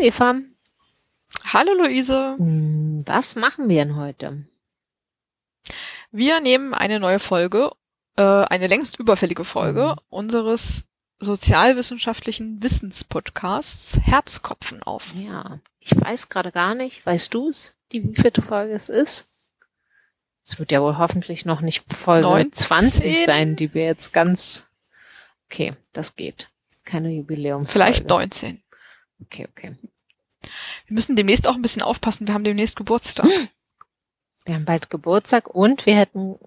Eva. Hallo Luise. Hm, Was machen wir denn heute? Wir nehmen eine neue Folge, äh, eine längst überfällige Folge Mhm. unseres sozialwissenschaftlichen Wissenspodcasts Herzkopfen auf. Ja, ich weiß gerade gar nicht. Weißt du's, die wievielte Folge es ist? Es wird ja wohl hoffentlich noch nicht Folge 19? 20 sein, die wir jetzt ganz. Okay, das geht. Keine Jubiläumsfolge. Vielleicht 19. Okay, okay. Wir müssen demnächst auch ein bisschen aufpassen. Wir haben demnächst Geburtstag. Wir haben bald Geburtstag und wir hätten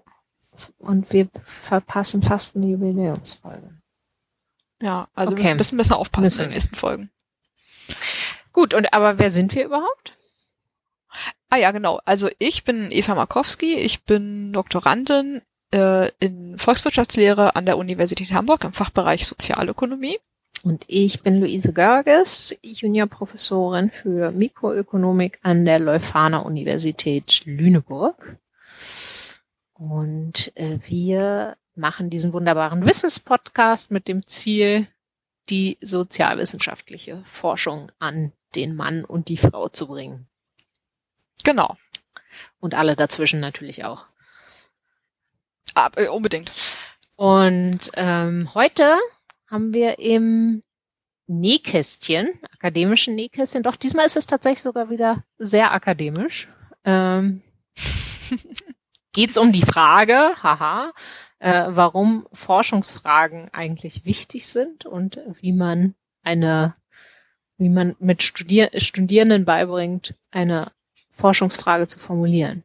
und wir verpassen fast eine Jubiläumsfolge. Ja, also wir Okay. müssen ein bisschen besser aufpassen Müssen in den nächsten Folgen. Gut, und aber wer sind wir überhaupt? Ah ja, genau. Also ich bin Eva Markowski. Ich bin Doktorandin äh, in Volkswirtschaftslehre an der Universität Hamburg im Fachbereich Sozialökonomie. Und ich bin Luise Görges, Juniorprofessorin für Mikroökonomik an der Leuphana Universität Lüneburg. Und äh, wir machen diesen wunderbaren Wissenspodcast mit dem Ziel, die sozialwissenschaftliche Forschung an den Mann und die Frau zu bringen. Genau. Und alle dazwischen natürlich auch. Ah, äh, unbedingt. Und ähm, heute haben wir im Nähkästchen, akademischen Nähkästchen, doch diesmal ist es tatsächlich sogar wieder sehr akademisch. Ähm, Geht es um die Frage, haha, äh, warum Forschungsfragen eigentlich wichtig sind und wie man eine, wie man mit Studier Studierenden beibringt, eine Forschungsfrage zu formulieren.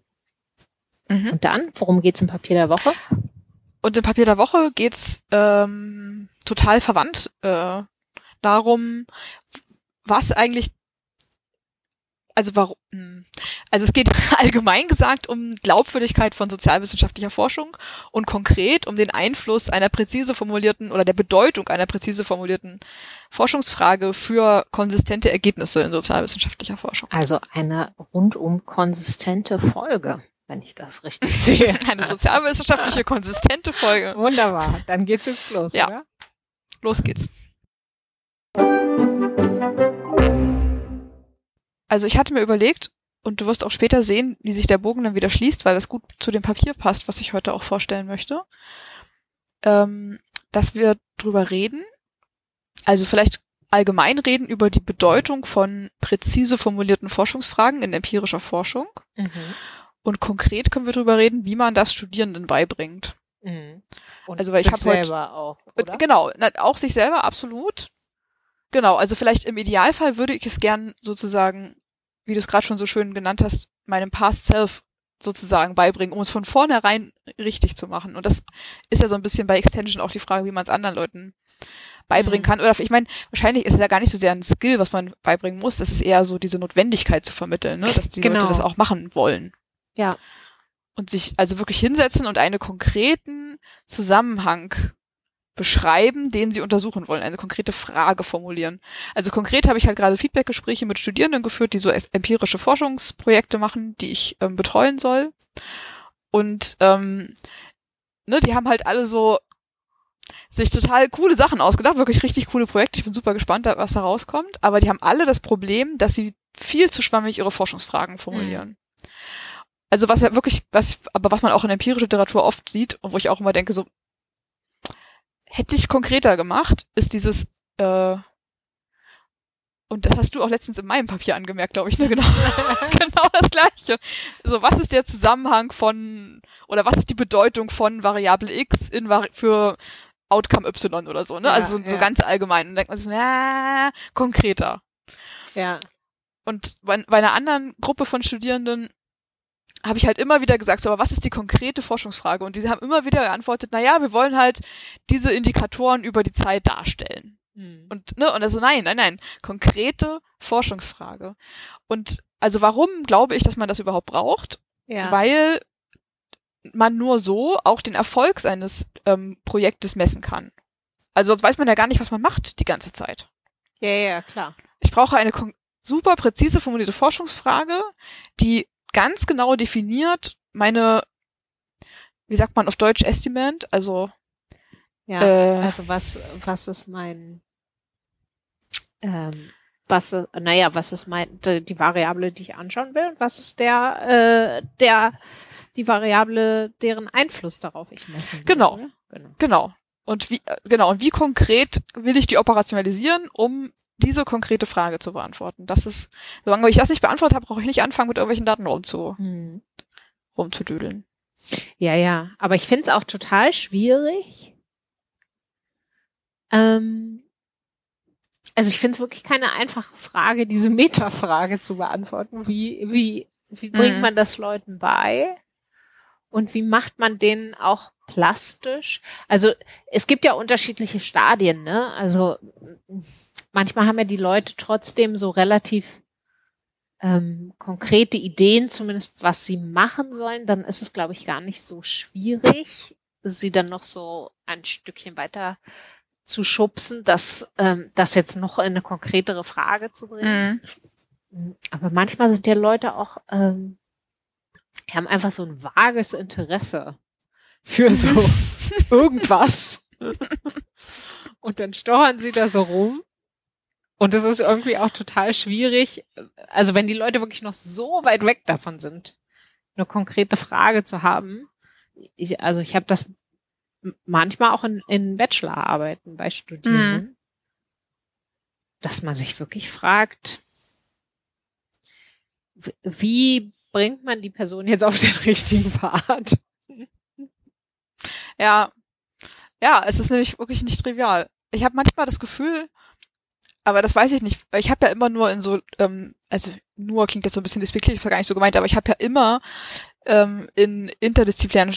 Mhm. Und dann, worum geht's im Papier der Woche? Und im Papier der Woche geht's ähm, total verwandt äh, darum, was eigentlich, also warum, hm, also es geht allgemein gesagt um Glaubwürdigkeit von sozialwissenschaftlicher Forschung und konkret um den Einfluss einer präzise formulierten oder der Bedeutung einer präzise formulierten Forschungsfrage für konsistente Ergebnisse in sozialwissenschaftlicher Forschung. Also eine rundum konsistente Folge, wenn ich das richtig sehe. Eine sozialwissenschaftliche konsistente Folge. Wunderbar, dann geht's jetzt los, Ja. oder? Los geht's. Also ich hatte mir überlegt, und du wirst auch später sehen, wie sich der Bogen dann wieder schließt, weil das gut zu dem Papier passt, was ich heute auch vorstellen möchte, ähm, dass wir drüber reden, also vielleicht allgemein reden über die Bedeutung von präzise formulierten Forschungsfragen in empirischer Forschung. Mhm. Und konkret können wir drüber reden, wie man das Studierenden beibringt. Mhm. Und Also, weil ich sich hab heute- selber auch, oder? Genau, na, auch sich selber, absolut. Genau, also vielleicht im Idealfall würde ich es gern sozusagen, wie du es gerade schon so schön genannt hast, meinem Past Self sozusagen beibringen, um es von vornherein richtig zu machen. Und das ist ja so ein bisschen bei Extension auch die Frage, wie man es anderen Leuten beibringen Mhm. kann. Oder ich meine, wahrscheinlich ist es ja gar nicht so sehr ein Skill, was man beibringen muss. Das ist eher so diese Notwendigkeit zu vermitteln, ne? dass die Genau. Leute das auch machen wollen. Ja. Und sich also wirklich hinsetzen und einen konkreten Zusammenhang beschreiben, den sie untersuchen wollen, eine konkrete Frage formulieren. Also konkret habe ich halt gerade Feedbackgespräche mit Studierenden geführt, die so empirische Forschungsprojekte machen, die ich ähm, betreuen soll. Und ähm, ne, die haben halt alle so sich total coole Sachen ausgedacht, wirklich richtig coole Projekte. Ich bin super gespannt, was da rauskommt. Aber die haben alle das Problem, dass sie viel zu schwammig ihre Forschungsfragen formulieren. Also was ja wirklich, was, aber was man auch in empirischer Literatur oft sieht und wo ich auch immer denke, so hätte ich konkreter gemacht, ist dieses, äh, und das hast du auch letztens in meinem Papier angemerkt, glaube ich, ne? Genau, genau das gleiche. So, was ist der Zusammenhang von, oder was ist die Bedeutung von Variable X in für Outcome Y oder so, ne? Ja, also so, so ja. ganz allgemein. Und dann denkt man so, ja, konkreter. Ja. Und bei, bei einer anderen Gruppe von Studierenden habe ich halt immer wieder gesagt, so, aber was ist die konkrete Forschungsfrage? Und diese haben immer wieder geantwortet, na ja, wir wollen halt diese Indikatoren über die Zeit darstellen. Mhm. Und, ne, und also nein, nein, nein, konkrete Forschungsfrage. Und also warum glaube ich, dass man das überhaupt braucht? ja. Weil man nur so auch den Erfolg seines ähm, Projektes messen kann. Also sonst weiß man ja gar nicht, was man macht die ganze Zeit. ja, ja, klar. Ich brauche eine super präzise formulierte Forschungsfrage, die ganz genau definiert meine, wie sagt man auf Deutsch, Estimate, also Ja. äh, Also was, was ist mein, ähm, was, naja, was ist mein, die Variable, die ich anschauen will und was ist der, äh, der, die Variable, deren Einfluss darauf ich messen will. Genau. Genau. genau. Und wie, äh, genau, und wie konkret will ich die operationalisieren, um diese konkrete Frage zu beantworten? Das ist, solange ich das nicht beantwortet habe, brauche ich nicht anfangen, mit irgendwelchen Daten rumzu, hm. rumzudüdeln. Ja, ja. Aber ich finde es auch total schwierig. Ähm, also ich finde es wirklich keine einfache Frage, diese Metafrage zu beantworten. Wie, wie, wie bringt mhm. man das Leuten bei? Und wie macht man denen auch plastisch? Also es gibt ja unterschiedliche Stadien, ne? Also manchmal haben ja die Leute trotzdem so relativ ähm, konkrete Ideen, zumindest was sie machen sollen, dann ist es, glaube ich, gar nicht so schwierig, sie dann noch so ein Stückchen weiter zu schubsen, das, ähm, das jetzt noch in eine konkretere Frage zu bringen. Mhm. Aber manchmal sind ja Leute auch, ähm, haben einfach so ein vages Interesse für so irgendwas. Und dann stochern sie da so rum und es ist irgendwie auch total schwierig, also wenn die Leute wirklich noch so weit weg davon sind, eine konkrete Frage zu haben. Ich, also ich habe das manchmal auch in, in Bachelorarbeiten bei Studierenden, mhm. dass man sich wirklich fragt, wie bringt man die Person jetzt auf den richtigen Pfad? Ja, ja, es ist nämlich wirklich nicht trivial. Ich habe manchmal das Gefühl, aber das weiß ich nicht, weil ich habe ja immer nur in so, ähm, also nur klingt jetzt so ein bisschen despektierlich, war gar nicht so gemeint, aber ich habe ja immer ähm, in interdisziplinären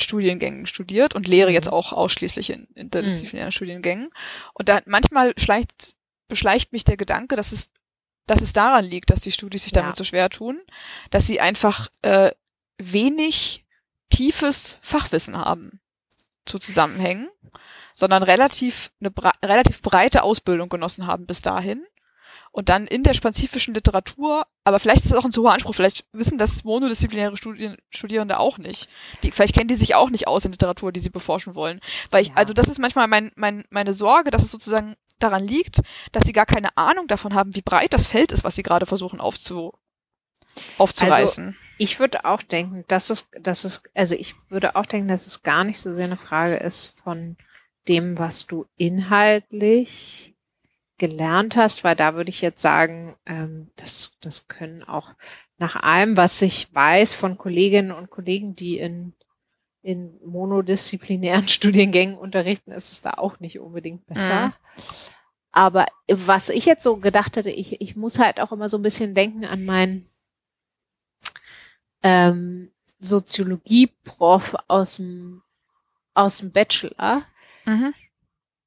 Studiengängen studiert und lehre jetzt mhm. auch ausschließlich in interdisziplinären mhm. Studiengängen. Und da manchmal schleicht, beschleicht mich der Gedanke, dass es, dass es daran liegt, dass die Studis sich damit ja. so schwer tun, dass sie einfach äh, wenig tiefes Fachwissen haben zu Zusammenhängen sondern relativ eine relativ breite Ausbildung genossen haben bis dahin und dann in der spezifischen Literatur, aber vielleicht ist das auch ein zu hoher Anspruch, vielleicht wissen das monodisziplinäre Studien, Studierende auch nicht. Die, vielleicht kennen die sich auch nicht aus in Literatur, die sie beforschen wollen. Weil ich, ja. also das ist manchmal mein, mein, meine Sorge, dass es sozusagen daran liegt, dass sie gar keine Ahnung davon haben, wie breit das Feld ist, was sie gerade versuchen aufzu, aufzureißen. Also ich würde auch denken, dass es, dass es, also ich würde auch denken, dass es gar nicht so sehr eine Frage ist von dem, was du inhaltlich gelernt hast, weil da würde ich jetzt sagen, ähm, das, das können auch nach allem, was ich weiß von Kolleginnen und Kollegen, die in, in monodisziplinären Studiengängen unterrichten, ist es da auch nicht unbedingt besser. Mhm. Aber was ich jetzt so gedacht hätte, ich, ich muss halt auch immer so ein bisschen denken an meinen ähm, Soziologie-Prof aus dem, aus dem Bachelor, mhm.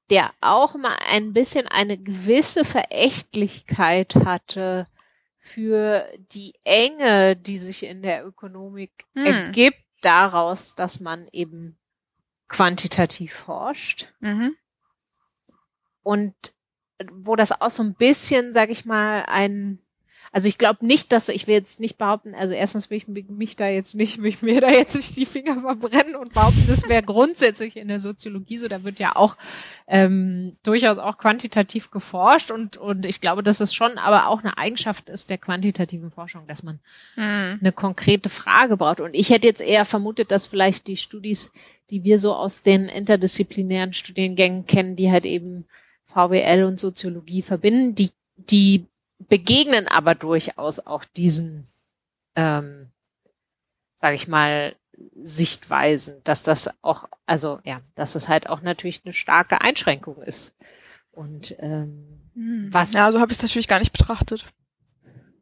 der auch mal ein bisschen eine gewisse Verächtlichkeit hatte für die Enge, die sich in der Ökonomik mhm. ergibt, daraus, dass man eben quantitativ forscht. Mhm. Und wo das auch so ein bisschen, sag ich mal, ein also ich glaube nicht, dass ich will jetzt nicht behaupten, also erstens will ich mich da jetzt nicht, will ich mir da jetzt nicht die Finger verbrennen und behaupten, das wäre grundsätzlich in der Soziologie so. Da wird ja auch ähm, durchaus auch quantitativ geforscht und und ich glaube, dass es schon aber auch eine Eigenschaft ist der quantitativen Forschung, dass man mhm. eine konkrete Frage braucht. Und ich hätte jetzt eher vermutet, dass vielleicht die Studis, die wir so aus den interdisziplinären Studiengängen kennen, die halt eben VWL und Soziologie verbinden, die die begegnen aber durchaus auch diesen, ähm, sage ich mal, Sichtweisen, dass das auch, also ja, dass es halt auch natürlich eine starke Einschränkung ist. Und ähm, hm. was. Ja, so habe ich es natürlich gar nicht betrachtet.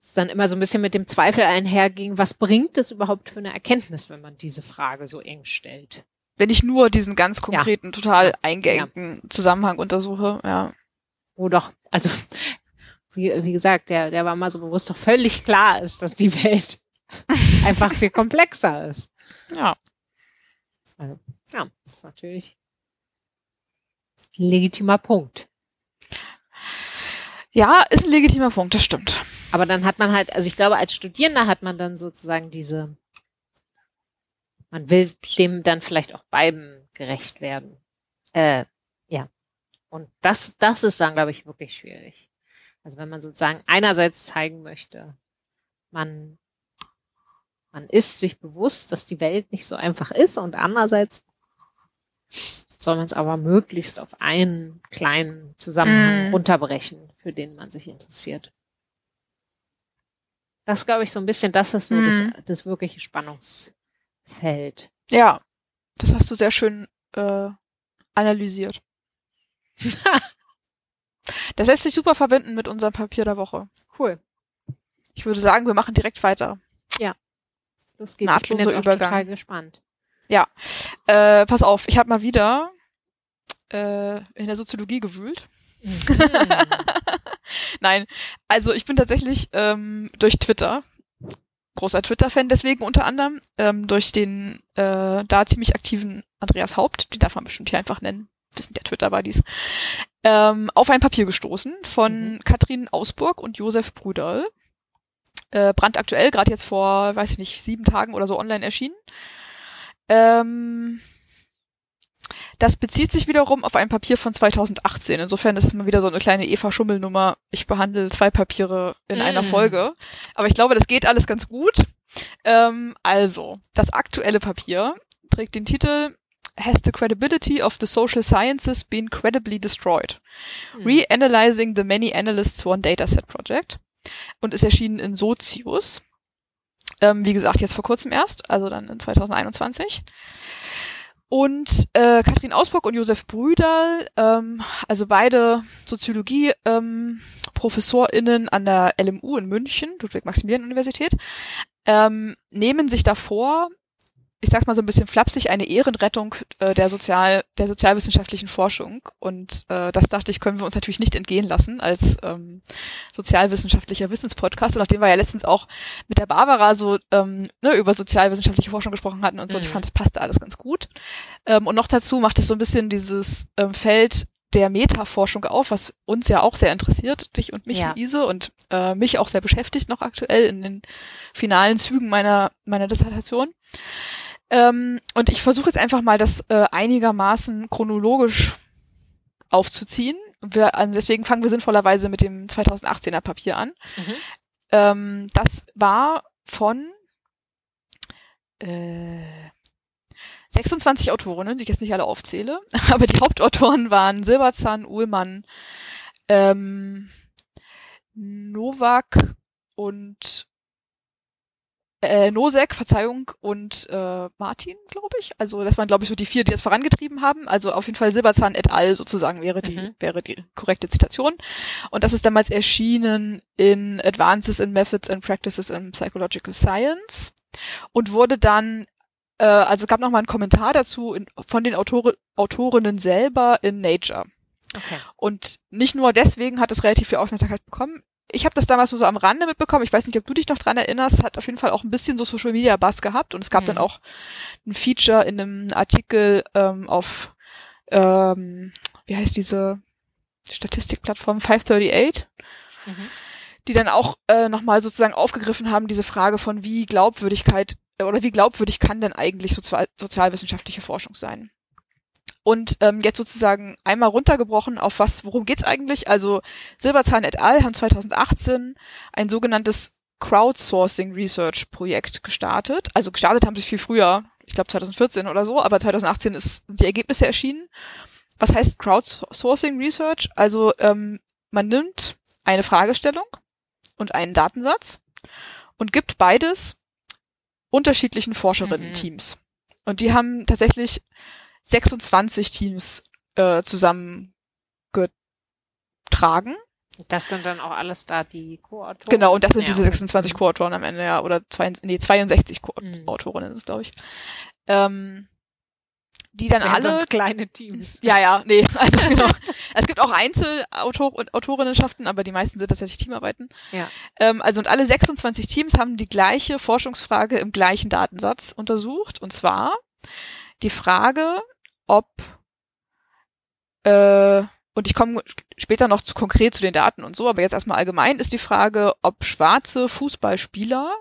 Es dann immer so ein bisschen mit dem Zweifel einherging, was bringt es überhaupt für eine Erkenntnis, wenn man diese Frage so eng stellt? Wenn ich nur diesen ganz konkreten, ja. total eingeengten ja. Zusammenhang untersuche, ja. Wo doch, also wie, wie gesagt, der, der war mal so bewusst doch völlig klar ist, dass die Welt einfach viel komplexer ist. Ja. Also, ja, das ist natürlich ein legitimer Punkt. Ja, ist ein legitimer Punkt, das stimmt. Aber dann hat man halt, also ich glaube, als Studierender hat man dann sozusagen diese, man will dem dann vielleicht auch beiden gerecht werden. Äh, ja. Und das, das ist dann, glaube ich, wirklich schwierig. Also wenn man sozusagen einerseits zeigen möchte, man, man ist sich bewusst, dass die Welt nicht so einfach ist und andererseits soll man es aber möglichst auf einen kleinen Zusammenhang Mm. runterbrechen, für den man sich interessiert. Das glaube ich so ein bisschen, das ist so Mm. das, das wirkliche Spannungsfeld. Ja, das hast du sehr schön äh, analysiert. Das lässt sich super verbinden mit unserem Papier der Woche. Cool. Ich würde sagen, wir machen direkt weiter. Los geht's. Ich bin Nahtloser jetzt Übergang. total gespannt. Äh, pass auf, ich habe mal wieder äh, in der Soziologie gewühlt. Mhm. Nein, also ich bin tatsächlich ähm, durch Twitter, großer Twitter-Fan deswegen unter anderem, ähm, durch den äh, da ziemlich aktiven Andreas Haupt, den darf man bestimmt hier einfach nennen, wissen der Twitter-Buddies, ähm, auf ein Papier gestoßen von Mhm. Katrin Ausburg und Josef Brüderl. Äh, brandaktuell, gerade jetzt vor, weiß ich nicht, sieben Tagen oder so online erschienen. Ähm, das bezieht sich wiederum auf ein Papier von 2018. Insofern ist es mal wieder so eine kleine Eva-Schummel-Nummer. Ich behandle zwei Papiere in einer Mm. Folge. Aber ich glaube, das geht alles ganz gut. Ähm, also, das aktuelle Papier trägt den Titel Has the credibility of the social sciences been credibly destroyed? Mhm. Reanalyzing the Many Analysts One Dataset Project und ist erschienen in Sozius. Ähm, wie gesagt, jetzt vor kurzem erst, also dann in 2021. Und äh, Katrin Ausburg und Josef Brüderl, ähm, also beide Soziologie ähm, an der LMU in München, Ludwig-Maximilian-Universität, ähm, nehmen sich davor, ich sag's mal so ein bisschen flapsig, eine Ehrenrettung äh, der sozial der sozialwissenschaftlichen Forschung. Und äh, das dachte ich, können wir uns natürlich nicht entgehen lassen als ähm, sozialwissenschaftlicher Wissenspodcast. Und nachdem wir ja letztens auch mit der Barbara so ähm, ne, über sozialwissenschaftliche Forschung gesprochen hatten und so, und ich Mhm. fand, das passte alles ganz gut. Ähm, und noch dazu macht es so ein bisschen dieses ähm, Feld der Metaforschung auf, was uns ja auch sehr interessiert, dich und mich, Ja. Luise, und äh, mich auch sehr beschäftigt noch aktuell in den finalen Zügen meiner, meiner Dissertation. Ähm, und ich versuche jetzt einfach mal, das äh, einigermaßen chronologisch aufzuziehen. Wir, also deswegen fangen wir sinnvollerweise mit dem 2018er Papier an. Mhm. Ähm, das war von äh, 26 Autorinnen, die ich jetzt nicht alle aufzähle, aber die Hauptautoren waren Silberzahn, Uhlmann, ähm, Novak und äh, Nosek, Verzeihung, und äh, Martin, glaube ich. Also das waren, glaube ich, so die vier, die das vorangetrieben haben. Also auf jeden Fall Silberzahn et al. sozusagen wäre die, Mhm. wäre die korrekte Zitation. Und das ist damals erschienen in Advances in Methods and Practices in Psychological Science und wurde dann, äh, also gab noch mal einen Kommentar dazu in, von den Autore, Autorinnen selber in Nature. Okay. Und nicht nur deswegen hat es relativ viel Aufmerksamkeit bekommen. Ich habe das damals nur so am Rande mitbekommen. Ich weiß nicht, ob du dich noch dran erinnerst. Hat auf jeden Fall auch ein bisschen so Social Media Buzz gehabt. Und es gab Mhm. dann auch ein Feature in einem Artikel ähm, auf, ähm, wie heißt diese Statistikplattform 538, Mhm. die dann auch äh, nochmal sozusagen aufgegriffen haben, diese Frage von wie Glaubwürdigkeit äh, oder wie glaubwürdig kann denn eigentlich sozial sozialwissenschaftliche Forschung sein? Und ähm, jetzt sozusagen einmal runtergebrochen auf was, worum geht's eigentlich? Also Silberzahn et al. haben 2018 ein sogenanntes Crowdsourcing Research Projekt gestartet. Also gestartet haben sie viel früher, ich glaube 2014 oder so, aber 2018 ist, sind die Ergebnisse erschienen. Was heißt Crowdsourcing Research? Also ähm, man nimmt eine Fragestellung und einen Datensatz und gibt beides unterschiedlichen Forscherinnen-Teams. Und die haben tatsächlich 26 Teams äh, zusammengetragen. Das sind dann auch alles da die Co-Autoren. Genau, und das sind Ja, diese okay. 26 Co-Autoren am Ende, ja, oder zwei, nee, 62 Mhm. Co-Autorinnen ist es, glaube ich. Ähm, die dann alle kleine Teams. Ja, ja, nee, also genau. es gibt auch Einzelautor und Autorinnenschaften, aber die meisten sind tatsächlich Teamarbeiten. Ja. Ähm, also und alle 26 Teams haben die gleiche Forschungsfrage im gleichen Datensatz untersucht. Und zwar die Frage, ob äh, und ich komme später noch zu konkret zu den Daten und so, aber jetzt erstmal allgemein ist die Frage, ob schwarze Fußballspieler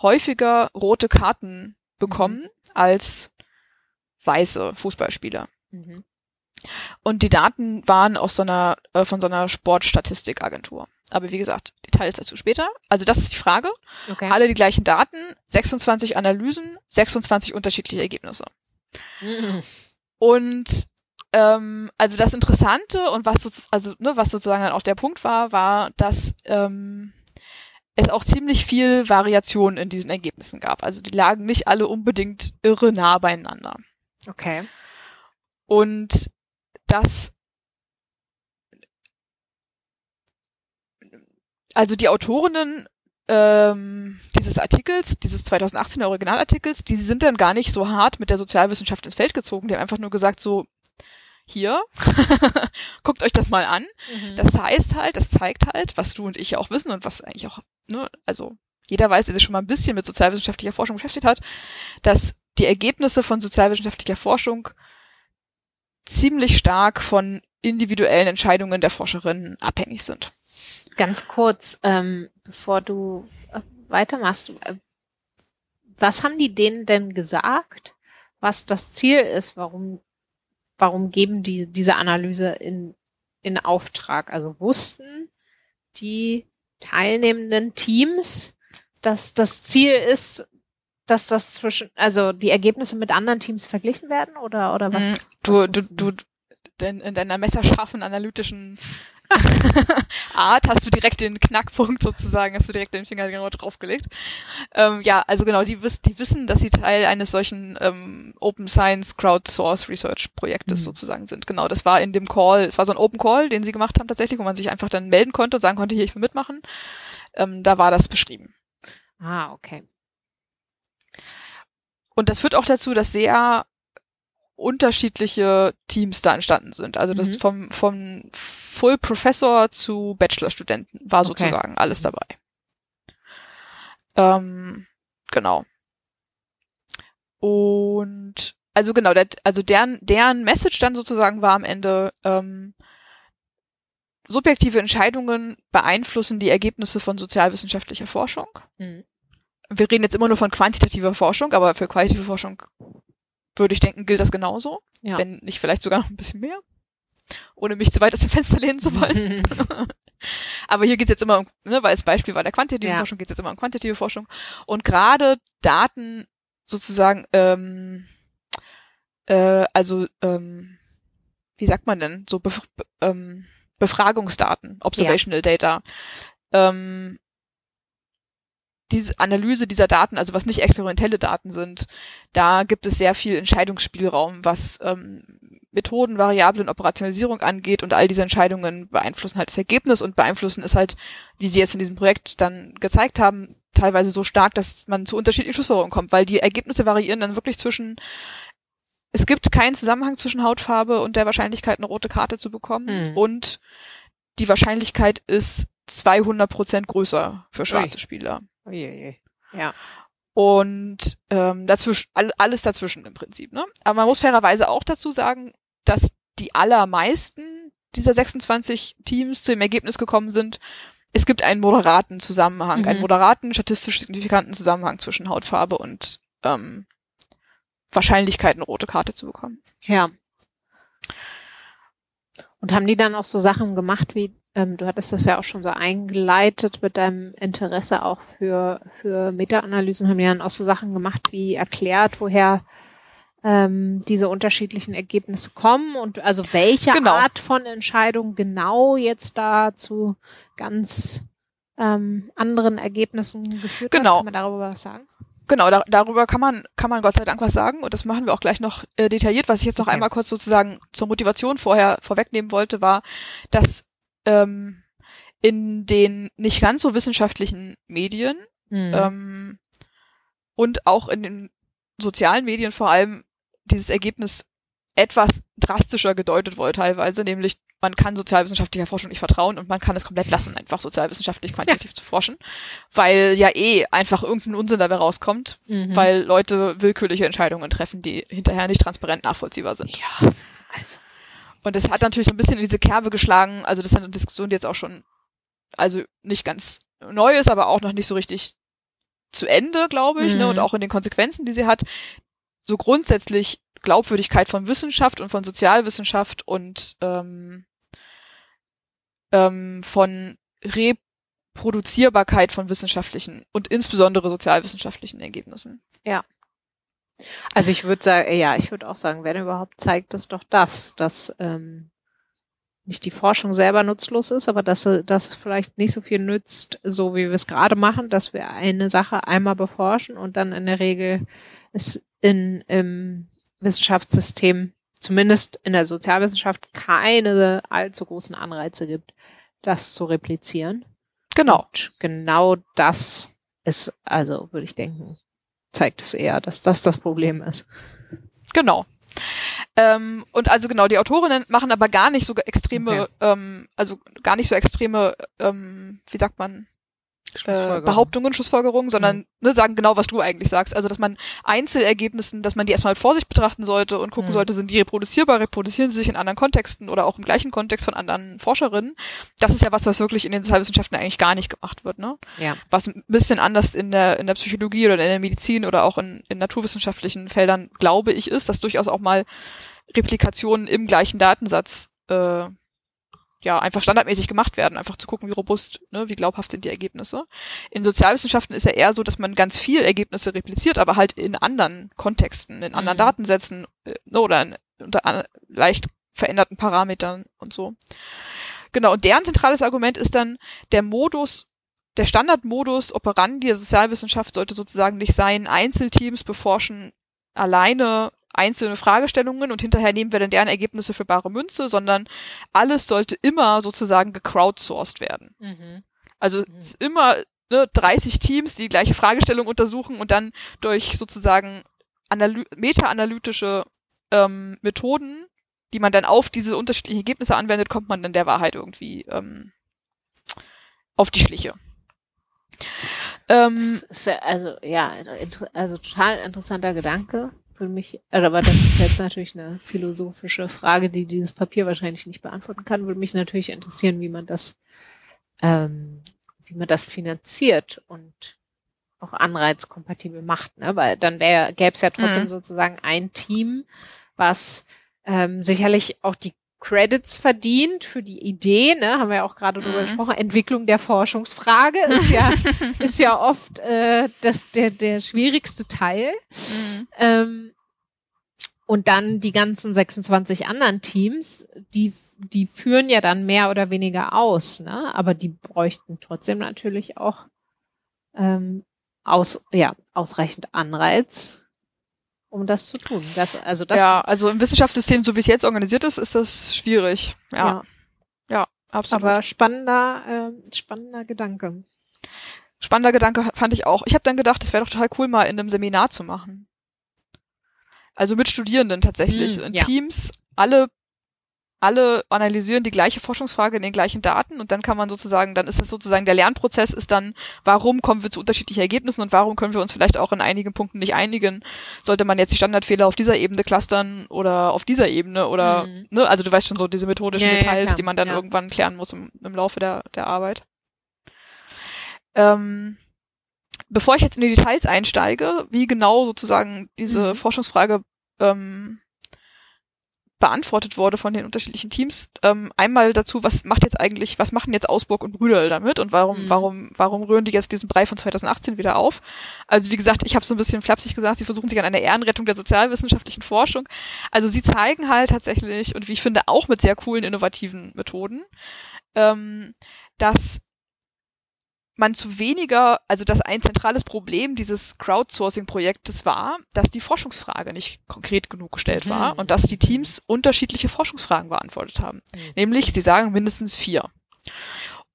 häufiger rote Karten bekommen als weiße Fußballspieler. Mhm. Und die Daten waren aus so einer, äh, von so einer Sportstatistikagentur. Aber wie gesagt, Details dazu später. Also das ist die Frage. Okay. Alle die gleichen Daten, 26 Analysen, 26 unterschiedliche Ergebnisse. Mhm. Und ähm, also das Interessante und was so, also ne, was sozusagen dann auch der Punkt war, war, dass ähm, es auch ziemlich viel Variation in diesen Ergebnissen gab. Also die lagen nicht alle unbedingt irre nah beieinander. Okay. Und das also die Autorinnen ähm, dieses Artikels, dieses 2018er Originalartikels, die sind dann gar nicht so hart mit der Sozialwissenschaft ins Feld gezogen. Die haben einfach nur gesagt, so, hier, guckt euch das mal an. Mhm. Das heißt halt, das zeigt halt, was du und ich ja auch wissen und was eigentlich auch, ne, also jeder weiß, der sich schon mal ein bisschen mit sozialwissenschaftlicher Forschung beschäftigt hat, dass die Ergebnisse von sozialwissenschaftlicher Forschung ziemlich stark von individuellen Entscheidungen der Forscherinnen abhängig sind. Ganz kurz, ähm, bevor du äh, weitermachst, äh, was haben die denen denn gesagt, was das Ziel ist? Warum, warum geben die diese Analyse in, in Auftrag? Also wussten die teilnehmenden Teams, dass das Ziel ist, dass das zwischen, also die Ergebnisse mit anderen Teams verglichen werden oder, oder was? Was Du, du, wussten du, die? Denn in deiner messerscharfen analytischen Art hast du direkt den Knackpunkt sozusagen, hast du direkt den Finger genau draufgelegt. Ähm, ja, also genau, die, wiss, die wissen, dass sie Teil eines solchen ähm, Open Science Crowdsource Research Projektes Mhm. sozusagen sind. Genau, das war in dem Call, es war so ein Open Call, den sie gemacht haben tatsächlich, wo man sich einfach dann melden konnte und sagen konnte, hier, ich will mitmachen. Ähm, da war das beschrieben. Ah, okay. Und das führt auch dazu, dass sehr unterschiedliche Teams da entstanden sind. Also das Mhm. vom, vom Full Professor zu Bachelorstudenten war Okay. sozusagen alles dabei. Ähm, genau. Und also genau, der, also deren, deren Message dann sozusagen war am Ende, ähm, subjektive Entscheidungen beeinflussen die Ergebnisse von sozialwissenschaftlicher Forschung Mhm. wir reden jetzt immer nur von quantitativer Forschung, aber für qualitative Forschung würde ich denken, gilt das genauso. Ja. Wenn nicht vielleicht sogar noch ein bisschen mehr. Ohne mich zu weit aus dem Fenster lehnen zu wollen. aber hier geht es jetzt immer um, ne, weil das Beispiel war der quantitativen Ja. Forschung, geht es jetzt immer um quantitative Forschung. Und gerade Daten sozusagen, ähm, äh, also, ähm, wie sagt man denn, so Bef be- ähm, Befragungsdaten, Observational Data, ähm, diese Analyse dieser Daten, also was nicht experimentelle Daten sind, da gibt es sehr viel Entscheidungsspielraum, was ähm, Methoden, Variablen, Operationalisierung angeht und all diese Entscheidungen beeinflussen halt das Ergebnis und beeinflussen es halt, wie sie jetzt in diesem Projekt dann gezeigt haben, teilweise so stark, dass man zu unterschiedlichen Schlussfolgerungen kommt, weil die Ergebnisse variieren dann wirklich zwischen es gibt keinen Zusammenhang zwischen Hautfarbe und der Wahrscheinlichkeit, eine rote Karte zu bekommen Hm. und die Wahrscheinlichkeit ist 200 Prozent größer für schwarze Ui. Spieler. Uiuiui. Ja. Und ähm, dazwischen, all, alles dazwischen im Prinzip. Ne? Aber man muss fairerweise auch dazu sagen, dass die allermeisten dieser 26 Teams zu dem Ergebnis gekommen sind, es gibt einen moderaten Zusammenhang, Mhm. einen moderaten, statistisch signifikanten Zusammenhang zwischen Hautfarbe und ähm, Wahrscheinlichkeit, eine rote Karte zu bekommen. Ja. Und haben die dann auch so Sachen gemacht wie, ähm, du hattest das ja auch schon so eingeleitet mit deinem Interesse auch für, für Meta-Analysen, haben die dann auch so Sachen gemacht wie erklärt, woher ähm, diese unterschiedlichen Ergebnisse kommen und also welche Genau. Art von Entscheidung genau jetzt da zu ganz ähm, anderen Ergebnissen geführt hat. Genau. Kann man darüber was sagen? Genau, da, darüber kann man, kann man Gott sei Dank was sagen und das machen wir auch gleich noch äh, detailliert. Was ich jetzt noch Okay. einmal kurz sozusagen zur Motivation vorher vorwegnehmen wollte, war, dass ähm, in den nicht ganz so wissenschaftlichen Medien Hm. ähm, und auch in den sozialen Medien vor allem dieses Ergebnis etwas drastischer gedeutet wurde teilweise, nämlich man kann sozialwissenschaftlicher Forschung nicht vertrauen und man kann es komplett lassen, einfach sozialwissenschaftlich quantitativ zu forschen, weil ja eh einfach irgendein Unsinn dabei rauskommt, Mhm. weil Leute willkürliche Entscheidungen treffen, die hinterher nicht transparent nachvollziehbar sind. ja, also Und das hat natürlich so ein bisschen in diese Kerbe geschlagen. Also das ist eine Diskussion, die jetzt auch schon, also nicht ganz neu ist, aber auch noch nicht so richtig zu Ende, glaube ich, ne? Mhm. und auch in den Konsequenzen, die sie hat. So grundsätzlich Glaubwürdigkeit von Wissenschaft und von Sozialwissenschaft und ähm, ähm, von Reproduzierbarkeit von wissenschaftlichen und insbesondere sozialwissenschaftlichen Ergebnissen. Ja. Also ich würde sagen, ja, ich würde auch sagen, wenn überhaupt zeigt es doch das, dass ähm, nicht die Forschung selber nutzlos ist, aber dass das vielleicht nicht so viel nützt, so wie wir es gerade machen, dass wir eine Sache einmal beforschen und dann in der Regel es in im Wissenschaftssystem, zumindest in der Sozialwissenschaft, keine allzu großen Anreize gibt, das zu replizieren. Genau. Und genau das ist, also würde ich denken, zeigt es eher, dass das das Problem ist. Genau. Ähm, und also genau, die Autorinnen machen aber gar nicht so extreme, okay. ähm, also gar nicht so extreme, ähm, wie sagt man, äh, Behauptungen, Schlussfolgerungen, sondern mhm. ne, sagen genau, was du eigentlich sagst. Also, dass man Einzelergebnissen, dass man die erstmal mit Vorsicht betrachten sollte und gucken mhm. sollte, sind die reproduzierbar, reproduzieren sie sich in anderen Kontexten oder auch im gleichen Kontext von anderen Forscherinnen. Das ist ja was, was wirklich in den Sozialwissenschaften eigentlich gar nicht gemacht wird. Ne? Ja. Was ein bisschen anders in der, in der Psychologie oder in der Medizin oder auch in, in naturwissenschaftlichen Feldern, glaube ich, ist, dass durchaus auch mal Replikationen im gleichen Datensatz äh, ja, einfach standardmäßig gemacht werden, einfach zu gucken, wie robust, ne, wie glaubhaft sind die Ergebnisse. In Sozialwissenschaften ist ja eher so, dass man ganz viel Ergebnisse repliziert, aber halt in anderen Kontexten, in anderen mhm. Datensätzen äh, oder in, unter leicht veränderten Parametern und so. Genau, und deren zentrales Argument ist dann, der Modus, der Standardmodus operandi der Sozialwissenschaft sollte sozusagen nicht sein, Einzelteams beforschen alleine einzelne Fragestellungen und hinterher nehmen wir dann deren Ergebnisse für bare Münze, sondern alles sollte immer sozusagen gecrowdsourced werden. Mhm. Also mhm. immer ne, 30 Teams, die die gleiche Fragestellung untersuchen und dann durch sozusagen meta-analytische ähm, Methoden, die man dann auf diese unterschiedlichen Ergebnisse anwendet, kommt man dann der Wahrheit irgendwie ähm, auf die Schliche. Ähm, ja, also ja, also total interessanter Gedanke für mich, aber das ist jetzt natürlich eine philosophische Frage, die dieses Papier wahrscheinlich nicht beantworten kann. Würde mich natürlich interessieren, wie man das, ähm, wie man das finanziert und auch anreizkompatibel macht, ne? Weil dann wäre, gäbe es ja trotzdem mhm. sozusagen ein Team, was ähm, sicherlich auch die Credits verdient für die Idee, ne, haben wir ja auch gerade mhm. drüber gesprochen. Entwicklung der Forschungsfrage ist ja ist ja oft äh, das der der schwierigste Teil. Mhm. Ähm, und dann die ganzen 26 anderen Teams, die die führen ja dann mehr oder weniger aus, ne? Aber die bräuchten trotzdem natürlich auch ähm, aus ja ausreichend Anreiz, um das zu tun. Das, also das ja, also im Wissenschaftssystem, so wie es jetzt organisiert ist, ist das schwierig. Ja, ja, ja absolut. Aber spannender, äh, spannender Gedanke. Spannender Gedanke fand ich auch. Ich habe dann gedacht, das wäre doch total cool, mal in einem Seminar zu machen. Also mit Studierenden tatsächlich, mm, in ja. Teams, alle alle analysieren die gleiche Forschungsfrage in den gleichen Daten und dann kann man sozusagen, dann ist es sozusagen, der Lernprozess ist dann, warum kommen wir zu unterschiedlichen Ergebnissen und warum können wir uns vielleicht auch in einigen Punkten nicht einigen? Sollte man jetzt die Standardfehler auf dieser Ebene clustern oder auf dieser Ebene oder, mhm. ne, also du weißt schon so diese methodischen ja, Details, ja, die man dann ja. irgendwann klären muss im, im Laufe der, der Arbeit. Ähm, bevor ich jetzt in die Details einsteige, wie genau sozusagen diese mhm. Forschungsfrage ähm, beantwortet wurde von den unterschiedlichen Teams. Ähm, einmal dazu, was macht jetzt eigentlich, was machen jetzt Ausburg und Brüderl damit und warum, mhm. warum, warum rühren die jetzt diesen Brei von 2018 wieder auf? Also wie gesagt, ich habe so ein bisschen flapsig gesagt, sie versuchen sich an einer Ehrenrettung der sozialwissenschaftlichen Forschung. Also sie zeigen halt tatsächlich und wie ich finde auch mit sehr coolen innovativen Methoden, ähm, dass man zu weniger, also dass ein zentrales Problem dieses Crowdsourcing-Projektes war, dass die Forschungsfrage nicht konkret genug gestellt war mhm. und dass die Teams unterschiedliche Forschungsfragen beantwortet haben. Mhm. Nämlich, sie sagen mindestens vier.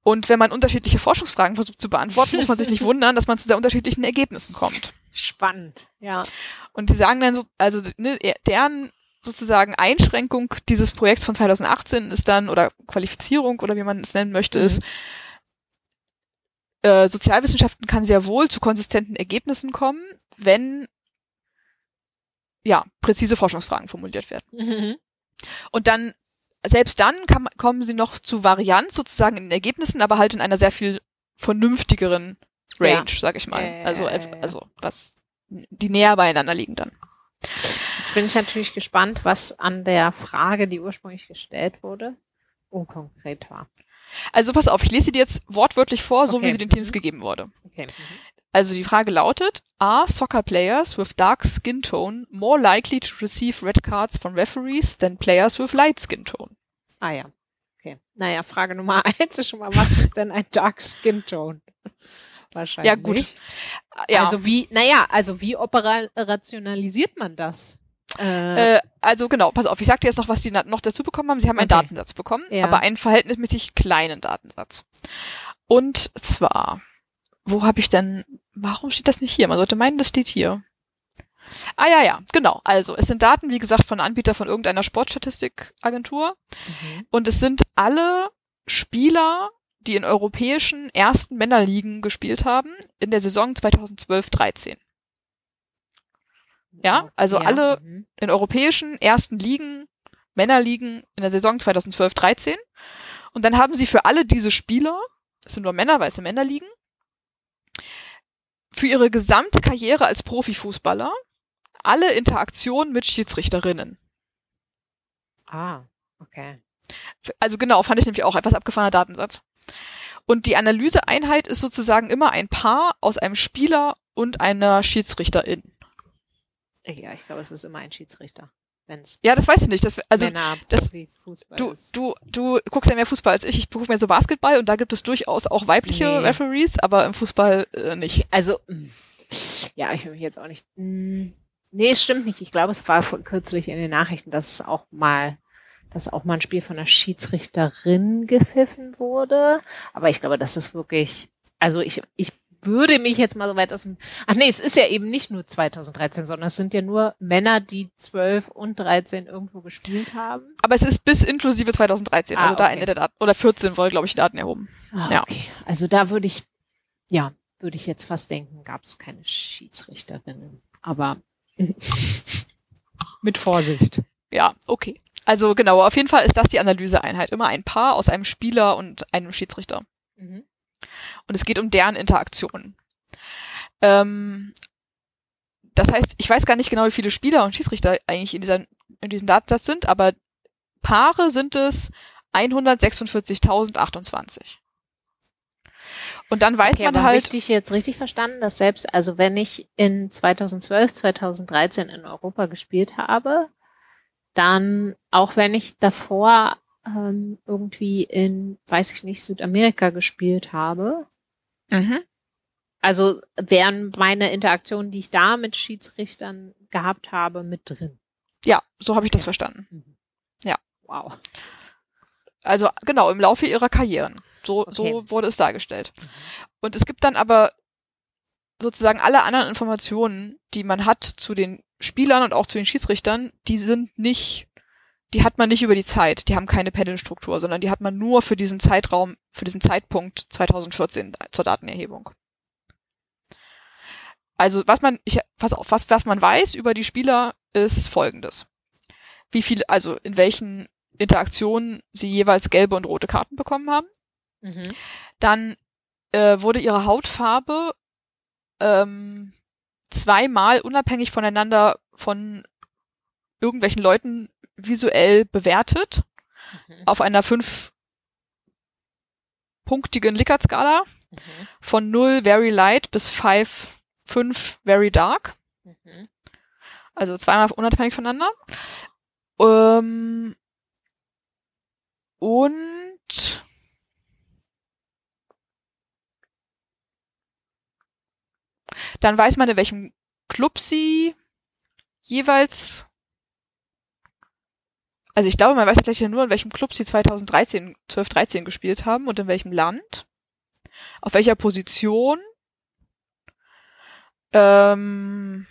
Und wenn man unterschiedliche Forschungsfragen versucht zu beantworten, muss man sich nicht wundern, dass man zu sehr unterschiedlichen Ergebnissen kommt. Spannend, ja. Und die sagen dann so, also ne, deren sozusagen Einschränkung dieses Projekts von 2018 ist dann, oder Qualifizierung oder wie man es nennen möchte, mhm. ist, äh, Sozialwissenschaften kann sehr wohl zu konsistenten Ergebnissen kommen, wenn ja präzise Forschungsfragen formuliert werden. Mhm. Und dann selbst dann kann, kommen sie noch zu Varianz sozusagen in den Ergebnissen, aber halt in einer sehr viel vernünftigeren Range, ja. sag ich mal. Ja, also also was die näher beieinander liegen dann. Jetzt bin ich natürlich gespannt, was an der Frage, die ursprünglich gestellt wurde, unkonkret war. Also pass auf, ich lese sie dir jetzt wortwörtlich vor, so Okay. wie sie den Teams Mhm. gegeben wurde. Okay. Also die Frage lautet, are soccer players with dark skin tone more likely to receive red cards from referees than players with light skin tone? Ah ja. Okay. Naja, Frage Nummer eins ist schon mal, was ist denn ein Dark Skin Tone? Wahrscheinlich. Ja, gut. Ja, Also wie, naja, also wie operationalisiert man das? Äh, äh, also genau, pass auf, ich sag dir jetzt noch, was die noch dazu bekommen haben. Sie haben einen Okay. Datensatz bekommen, Ja. aber einen verhältnismäßig kleinen Datensatz. Und zwar, wo habe ich denn, warum steht das nicht hier? Man sollte meinen, das steht hier. Ah ja, ja, genau. Also, es sind Daten, wie gesagt, von Anbieter von irgendeiner Sportstatistikagentur. mhm. Und es sind alle Spieler, die in europäischen ersten Männerligen gespielt haben, in der Saison 2012-13. Ja, also alle- mhm. In europäischen ersten Ligen, Männerligen in der Saison 2012-13. Und dann haben sie für alle diese Spieler, es sind nur Männer, weil es sind Männerligen, für ihre gesamte Karriere als Profifußballer alle Interaktionen mit Schiedsrichterinnen. Ah, okay. Also genau, fand ich nämlich auch etwas abgefahrener Datensatz. Und die Analyseeinheit ist sozusagen immer ein Paar aus einem Spieler und einer Schiedsrichterin. Ja, ich glaube, es ist immer ein Schiedsrichter, wenn es Ja, das weiß ich nicht. Das, also das- wie Fußball du, du, du guckst ja mehr Fußball als ich. Ich gucke mehr so Basketball und da gibt es durchaus auch weibliche Nee. Referees, aber im Fußball äh, nicht. Also, mh, ja, ich will mich jetzt auch nicht. mh, Nee, es stimmt nicht. Ich glaube, es war vor- kürzlich in den Nachrichten, dass es auch mal, dass auch mal ein Spiel von einer Schiedsrichterin gepfiffen wurde. Aber ich glaube, das ist wirklich, also ich, ich würde mich jetzt mal so weit aus dem, ach nee, es ist ja eben nicht nur 2013, sondern es sind ja nur Männer, die 12 und 13 irgendwo gespielt haben. Aber es ist bis inklusive 2013, Ah, also da okay. Ende der Daten. Oder 14 wurde, glaube ich, die Daten erhoben. Ah, Ja. okay. Also da würde ich, ja, würde ich jetzt fast denken, gab es keine Schiedsrichterinnen. Aber mit Vorsicht. Ja, okay. Also genau, auf jeden Fall ist das die Analyseeinheit. Immer ein Paar aus einem Spieler und einem Schiedsrichter. Mhm. Und es geht um deren Interaktionen. Ähm, das heißt, ich weiß gar nicht genau, wie viele Spieler und Schiedsrichter eigentlich in, dieser, in diesem Datensatz sind, aber Paare sind es 146.028. Und dann weiß Okay, man aber habe ich halt, dich jetzt richtig verstanden, dass selbst, also wenn ich in 2012, 2013 in Europa gespielt habe, dann, auch wenn ich davor ähm, irgendwie in, weiß ich nicht, Südamerika gespielt habe, mhm, also wären meine Interaktionen, die ich da mit Schiedsrichtern gehabt habe, mit drin. ja, so habe ich das verstanden. Ja. Wow. Also genau, im Laufe ihrer Karrieren. So, Okay. so wurde es dargestellt. Und es gibt dann aber sozusagen alle anderen Informationen, die man hat zu den Spielern und auch zu den Schiedsrichtern, die sind nicht, die hat man nicht über die Zeit. Die haben keine Pendelstruktur, sondern die hat man nur für diesen Zeitraum, für diesen Zeitpunkt 2014 zur Datenerhebung. Also was man, ich, pass auf, was, was man weiß über die Spieler ist folgendes. Wie viele, also in welchen Interaktionen sie jeweils gelbe und rote Karten bekommen haben. Mhm. Dann äh, wurde ihre Hautfarbe ähm, zweimal unabhängig voneinander von irgendwelchen Leuten visuell bewertet Mhm. auf einer fünfpunktigen Likert-Skala Mhm. von 0 very light bis 5, 5 very dark. Mhm. Also zweimal unabhängig voneinander. Ähm, und dann weiß man, in welchem Club sie jeweils. Also ich glaube, man weiß tatsächlich nur, in welchem Club sie 2013, 12, 13 gespielt haben und in welchem Land. Auf welcher Position. Ähm,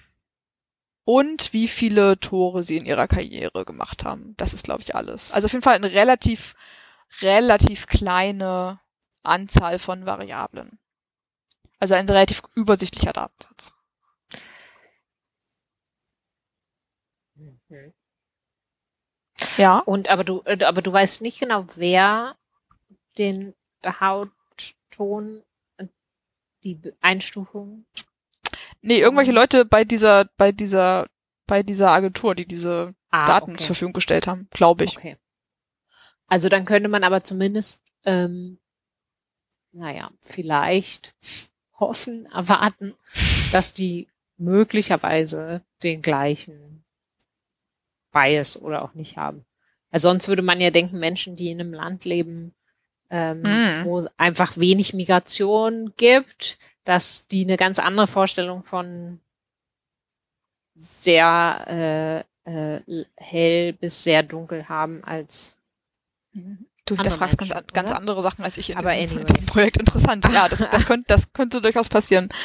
und wie viele Tore sie in ihrer Karriere gemacht haben. Das ist, glaube ich, alles. Also auf jeden Fall eine relativ, relativ kleine Anzahl von Variablen. Also ein relativ übersichtlicher Datensatz. Mhm. Ja. Und aber du, äh, aber du weißt nicht genau, wer den Hautton und die Einstufung. Nee, irgendwelche Leute bei dieser, bei dieser, bei dieser Agentur, die diese Ah, Daten okay. zur Verfügung gestellt haben, glaube ich. Okay. Also dann könnte man aber zumindest ähm, naja, vielleicht hoffen, erwarten, dass die möglicherweise den gleichen Bias oder auch nicht haben. Also sonst würde man ja denken, Menschen, die in einem Land leben, ähm, Mhm. wo es einfach wenig Migration gibt, dass die eine ganz andere Vorstellung von sehr äh, äh, hell bis sehr dunkel haben als Du Andere hinterfragst ganz, an- ganz andere Sachen als ich in, Aber diesem, in diesem Projekt. Interessant. Ja, das, das, könnte, das könnte durchaus passieren.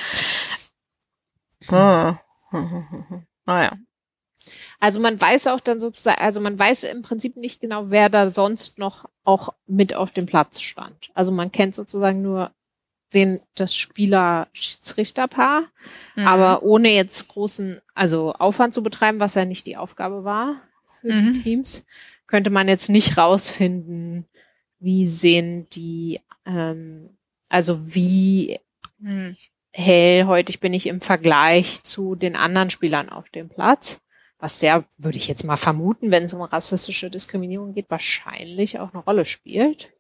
Ah. Naja. Also man weiß auch dann sozusagen, also man weiß im Prinzip nicht genau, wer da sonst noch auch mit auf dem Platz stand. Also man kennt sozusagen nur den, das Spieler-Schiedsrichterpaar, Mhm. aber ohne jetzt großen, also Aufwand zu betreiben, was ja nicht die Aufgabe war für Mhm. die Teams, könnte man jetzt nicht rausfinden, wie sehen die, ähm, also wie Mhm. hellhäutig bin ich im Vergleich zu den anderen Spielern auf dem Platz. Was sehr, würde ich jetzt mal vermuten, wenn es um rassistische Diskriminierung geht, wahrscheinlich auch eine Rolle spielt.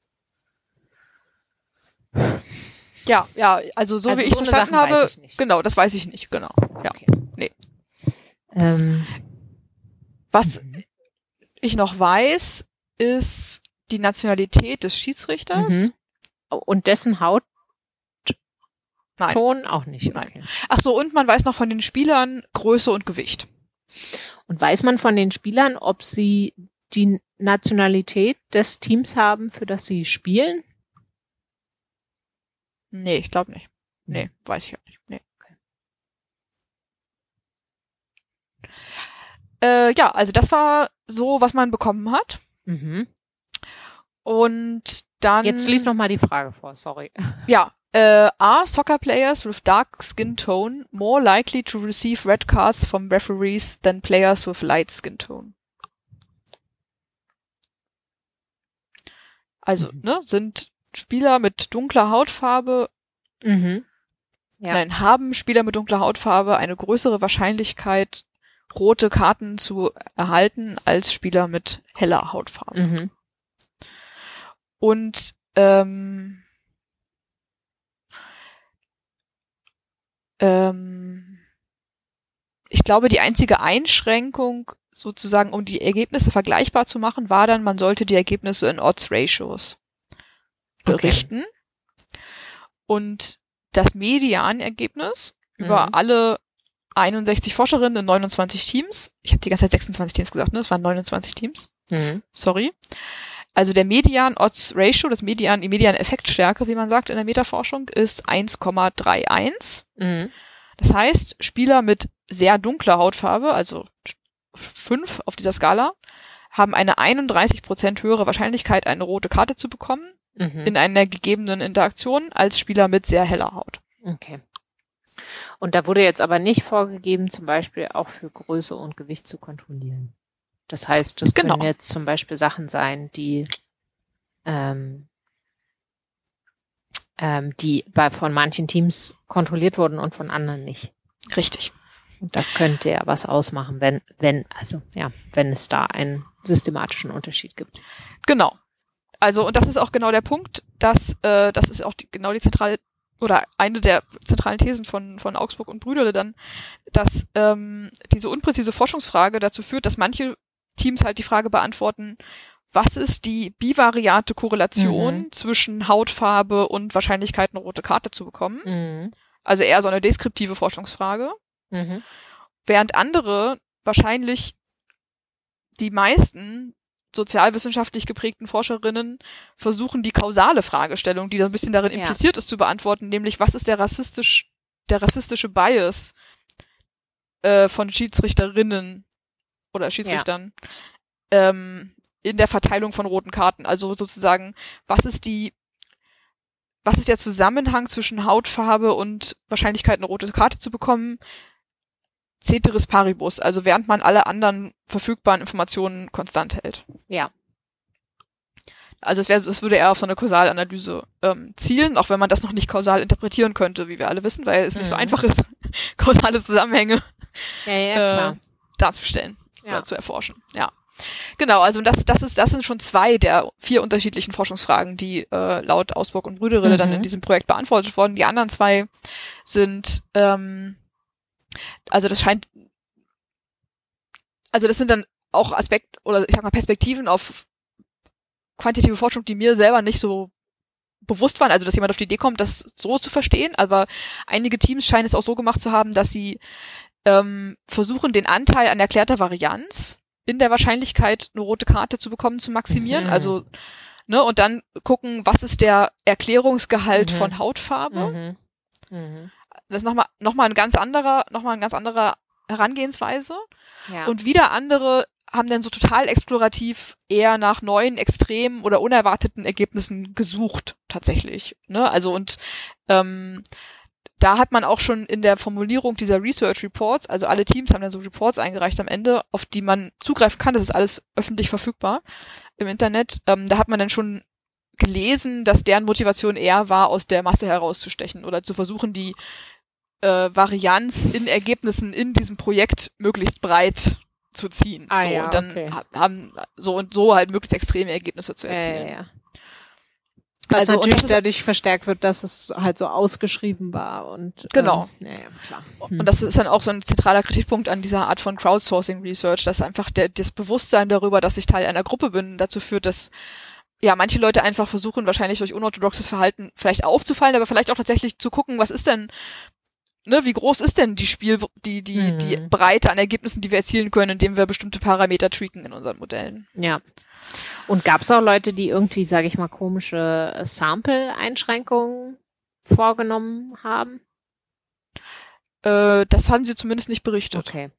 Ja, ja, also so Also wie ich so eine verstanden Sachen habe, weiß ich nicht. genau, das weiß ich nicht, genau. Ja. Ähm, Was Mhm. ich noch weiß, ist die Nationalität des Schiedsrichters. mhm. Und dessen Hautton Nein. auch nicht. Nein. Okay. Ach so, und man weiß noch von den Spielern Größe und Gewicht. Und weiß man von den Spielern, ob sie die Nationalität des Teams haben, für das sie spielen? Nee, ich glaube nicht. Nee, weiß ich auch nicht. Nee. Äh, ja, also das war so, was man bekommen hat. Mhm. Und dann. Jetzt lies noch mal die Frage vor, sorry. Ja. Äh, are soccer players with dark skin tone more likely to receive red cards from referees than players with light skin tone? Also, Mhm. ne, sind Spieler mit dunkler Hautfarbe, Mhm. Ja. nein, haben Spieler mit dunkler Hautfarbe eine größere Wahrscheinlichkeit, rote Karten zu erhalten als Spieler mit heller Hautfarbe. Mhm. Und ähm, ähm, ich glaube, die einzige Einschränkung sozusagen, um die Ergebnisse vergleichbar zu machen, war dann, man sollte die Ergebnisse in Odds-Ratios berichten. Und das Medianergebnis über Mhm. alle 61 Forscherinnen in 29 Teams, ich habe die ganze Zeit 26 Teams gesagt, ne? Es waren 29 Teams Mhm. sorry. Also der Median Odds Ratio, das Median, die Median Effektstärke, wie man sagt in der Metaforschung, ist 1,31. Mhm. Das heißt, Spieler mit sehr dunkler Hautfarbe, also fünf auf dieser Skala, haben eine 31 Prozent höhere Wahrscheinlichkeit, eine rote Karte zu bekommen Mhm. in einer gegebenen Interaktion als Spieler mit sehr heller Haut. Okay. Und da wurde jetzt aber nicht vorgegeben, zum Beispiel auch für Größe und Gewicht zu kontrollieren. Das heißt, das Genau. können jetzt zum Beispiel Sachen sein, die ähm, ähm, die bei von manchen Teams kontrolliert wurden und von anderen nicht. Richtig. Und das könnte ja was ausmachen, wenn, wenn, also ja, wenn es da einen systematischen Unterschied gibt. Genau. Also, und das ist auch genau der Punkt, dass, äh, das ist auch die, genau die zentrale, oder eine der zentralen Thesen von, von Augsburg und Brüderle dann, dass ähm, diese unpräzise Forschungsfrage dazu führt, dass manche Teams halt die Frage beantworten, was ist die bivariate Korrelation Mhm. zwischen Hautfarbe und Wahrscheinlichkeit, eine rote Karte zu bekommen? Mhm. Also eher so eine deskriptive Forschungsfrage Mhm. während andere wahrscheinlich die meisten sozialwissenschaftlich geprägten Forscherinnen versuchen, die kausale Fragestellung, die da ein bisschen darin Ja. impliziert ist, zu beantworten, nämlich was ist der rassistisch, der rassistische Bias äh, von Schiedsrichterinnen oder Schiedsrichtern ähm, in der Verteilung von roten Karten. Also sozusagen, was ist die was ist der Zusammenhang zwischen Hautfarbe und Wahrscheinlichkeit, eine rote Karte zu bekommen? Ceteris paribus, also während man alle anderen verfügbaren Informationen konstant hält. Ja. Also es, wäre, es würde eher auf so eine Kausalanalyse ähm, zielen, auch wenn man das noch nicht kausal interpretieren könnte, wie wir alle wissen, weil es nicht so Mhm. einfach ist, kausale Zusammenhänge Ja, ja, Äh, darzustellen Ja. zu erforschen. Ja. Genau, also das, das ist, das sind schon zwei der vier unterschiedlichen Forschungsfragen, die äh, laut Ausburg und Brüderille mhm. dann in diesem Projekt beantwortet wurden. Die anderen zwei sind, ähm, also das scheint, also das sind dann auch Aspekt oder ich sag mal Perspektiven auf quantitative Forschung, die mir selber nicht so bewusst waren, also dass jemand auf die Idee kommt, das so zu verstehen, aber einige Teams scheinen es auch so gemacht zu haben, dass sie ähm, versuchen, den Anteil an erklärter Varianz in der Wahrscheinlichkeit, eine rote Karte zu bekommen, zu maximieren. Mhm. Also, ne, und dann gucken, was ist der Erklärungsgehalt mhm. von Hautfarbe. Mhm. mhm. Das ist nochmal noch mal ein ganz anderer, nochmal ein ganz anderer Herangehensweise. Ja. Und wieder andere haben dann so total explorativ eher nach neuen, extremen oder unerwarteten Ergebnissen gesucht, tatsächlich. Ne? Also und ähm, da hat man auch schon in der Formulierung dieser Research Reports, also alle Teams haben dann so Reports eingereicht am Ende, auf die man zugreifen kann. Das ist alles öffentlich verfügbar im Internet. Ähm, da hat man dann schon gelesen, dass deren Motivation eher war, aus der Masse herauszustechen oder zu versuchen, die äh, Varianz in Ergebnissen in diesem Projekt möglichst breit zu ziehen. Ah, so, ja, und dann okay. haben so und so halt möglichst extreme Ergebnisse zu erzielen. Ja, ja, was also, natürlich dadurch verstärkt wird, dass es halt so ausgeschrieben war und genau. Ähm, ja, klar. Hm. Und das ist dann auch so ein zentraler Kritikpunkt an dieser Art von Crowdsourcing Research, dass einfach der, das Bewusstsein darüber, dass ich Teil einer Gruppe bin, dazu führt, dass ja manche Leute einfach versuchen, wahrscheinlich durch unorthodoxes Verhalten vielleicht aufzufallen, aber vielleicht auch tatsächlich zu gucken, was ist denn Ne, wie groß ist denn die Spiel, die, die, hm. die Breite an Ergebnissen, die wir erzielen können, indem wir bestimmte Parameter tweaken in unseren Modellen? Ja. Und gab es auch Leute, die irgendwie, sage ich mal, komische Sample-Einschränkungen vorgenommen haben? Äh, das haben sie zumindest nicht berichtet. Okay.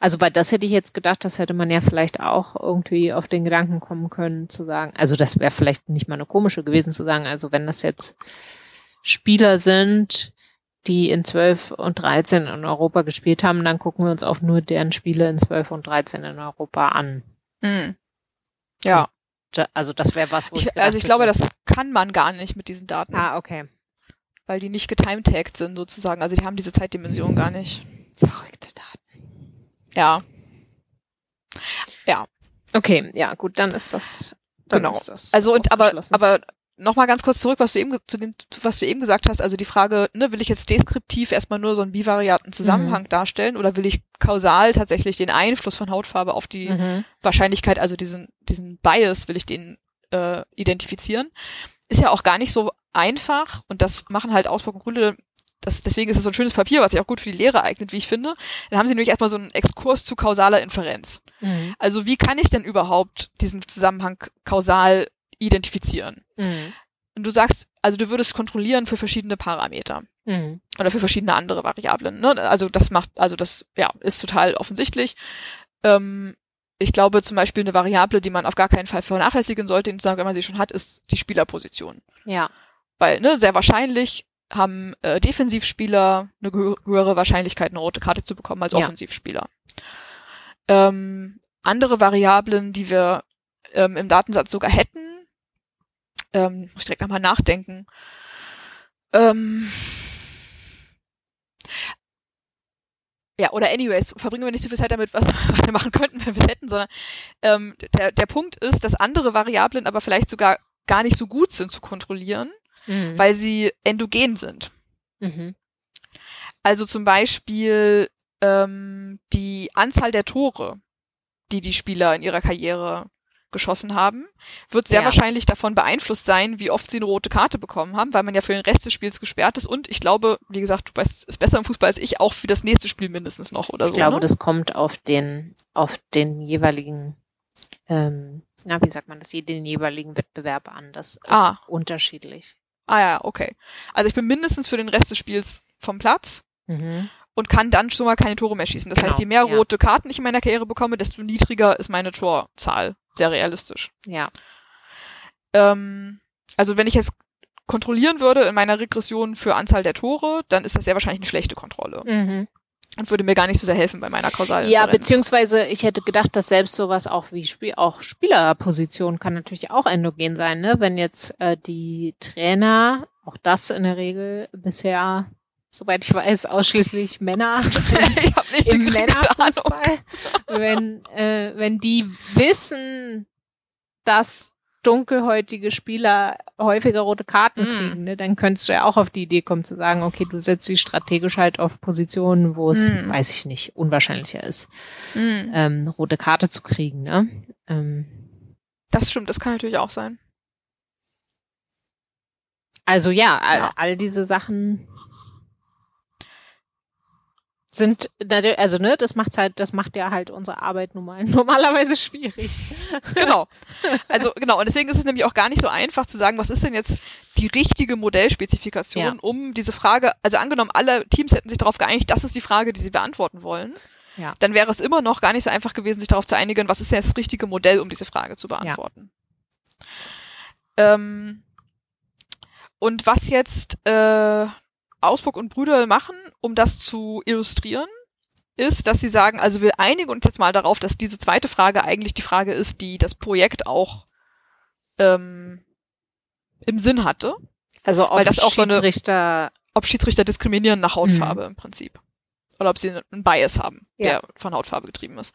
Also weil das hätte ich jetzt gedacht, das hätte man ja vielleicht auch irgendwie auf den Gedanken kommen können zu sagen, also das wäre vielleicht nicht mal eine komische gewesen zu sagen, also wenn das jetzt Spieler sind, die in 12 und 13 in Europa gespielt haben, dann gucken wir uns auch nur deren Spiele in 12 und 13 in Europa an. Mhm. Ja. Also das wäre was, wo ich, ich Also ich glaube, das kann man gar nicht mit diesen Daten. Ah, okay. Weil die nicht getimetagged sind sozusagen. Also die haben diese Zeitdimension gar nicht. Verrückte Daten. Ja. Ja. Okay, ja, gut, dann ist das. Dann genau. Ist das also und aber aber nochmal ganz kurz zurück, was du eben zu dem, was du eben gesagt hast, also die Frage, ne, will ich jetzt deskriptiv erstmal nur so einen bivariaten Zusammenhang mhm. darstellen oder will ich kausal tatsächlich den Einfluss von Hautfarbe auf die mhm. Wahrscheinlichkeit, also diesen, diesen Bias, will ich den äh, identifizieren? Ist ja auch gar nicht so einfach und das machen halt Ausburg und Grüne das, deswegen ist es so ein schönes Papier, was sich auch gut für die Lehre eignet, wie ich finde. Dann haben sie nämlich erstmal so einen Exkurs zu kausaler Inferenz. Mhm. Also wie kann ich denn überhaupt diesen Zusammenhang kausal identifizieren. Mhm. Und du sagst, also du würdest kontrollieren für verschiedene Parameter. Mhm. Oder für verschiedene andere Variablen. Ne? Also das macht, also das ja, ist total offensichtlich. Ähm, ich glaube zum Beispiel eine Variable, die man auf gar keinen Fall vernachlässigen sollte, insgesamt, wenn man sie schon hat, ist die Spielerposition. Ja. Weil, ne, sehr wahrscheinlich haben äh, Defensivspieler eine höhere Wahrscheinlichkeit, eine rote Karte zu bekommen als ja. Offensivspieler. Ähm, andere Variablen, die wir ähm, im Datensatz sogar hätten, ähm, muss ich direkt nochmal nachdenken. Ähm, ja, oder anyways, verbringen wir nicht so viel Zeit damit, was, was wir machen könnten, wenn wir es hätten, sondern ähm, der, der Punkt ist, dass andere Variablen aber vielleicht sogar gar nicht so gut sind zu kontrollieren, mhm. weil sie endogen sind. Mhm. Also zum Beispiel ähm, die Anzahl der Tore, die die Spieler in ihrer Karriere geschossen haben, wird sehr ja. wahrscheinlich davon beeinflusst sein, wie oft sie eine rote Karte bekommen haben, weil man ja für den Rest des Spiels gesperrt ist und ich glaube, wie gesagt, du weißt es besser im Fußball als ich, auch für das nächste Spiel mindestens noch oder ich so. Ich glaube, ne? das kommt auf den, auf den jeweiligen, ähm, na, wie sagt man das, den jeweiligen Wettbewerb an. Das ist ah. unterschiedlich. Ah ja, okay. Also ich bin mindestens für den Rest des Spiels vom Platz. Mhm und kann dann schon mal keine Tore mehr schießen. Das genau, heißt, je mehr ja. rote Karten ich in meiner Karriere bekomme, desto niedriger ist meine Torzahl sehr realistisch. Ja. Ähm, also wenn ich jetzt kontrollieren würde in meiner Regression für Anzahl der Tore, dann ist das sehr wahrscheinlich eine schlechte Kontrolle. Mhm. Und würde mir gar nicht so sehr helfen bei meiner kausalen Ja, beziehungsweise ich hätte gedacht, dass selbst sowas auch wie Spiel, auch Spielerposition kann natürlich auch endogen sein, ne? Wenn jetzt äh, die Trainer, auch das in der Regel bisher soweit ich weiß, ausschließlich Männer im. Männerfußball, wenn, äh, wenn die wissen, dass dunkelhäutige Spieler häufiger rote Karten Mm. kriegen, ne, dann könntest du ja auch auf die Idee kommen zu sagen, okay, du setzt sie strategisch halt auf Positionen, wo es, Mm. weiß ich nicht, unwahrscheinlicher ist, Mhm. ähm, eine rote Karte zu kriegen. Ne? Ähm, Das stimmt, das kann natürlich auch sein. Also ja, all, Ja. all diese Sachen sind, also ne, das macht halt, das macht ja halt unsere Arbeit nun mal normalerweise schwierig. Genau. Also genau, und deswegen ist es nämlich auch gar nicht so einfach zu sagen, was ist denn jetzt die richtige Modellspezifikation, Ja. um diese Frage, also angenommen, alle Teams hätten sich darauf geeinigt, das ist die Frage, die sie beantworten wollen. Ja. Dann wäre es immer noch gar nicht so einfach gewesen, sich darauf zu einigen, was ist denn jetzt das richtige Modell, um diese Frage zu beantworten. Ähm, und was jetzt äh, Ausburg und Brüder machen, um das zu illustrieren, ist, dass sie sagen, also wir einigen uns jetzt mal darauf, dass diese zweite Frage eigentlich die Frage ist, die das Projekt auch ähm, im Sinn hatte, Also ob Weil das auch so eine- Schiedsrichter, ob Schiedsrichter diskriminieren nach Hautfarbe im Prinzip. Oder ob sie einen Bias haben, Ja. der von Hautfarbe getrieben ist.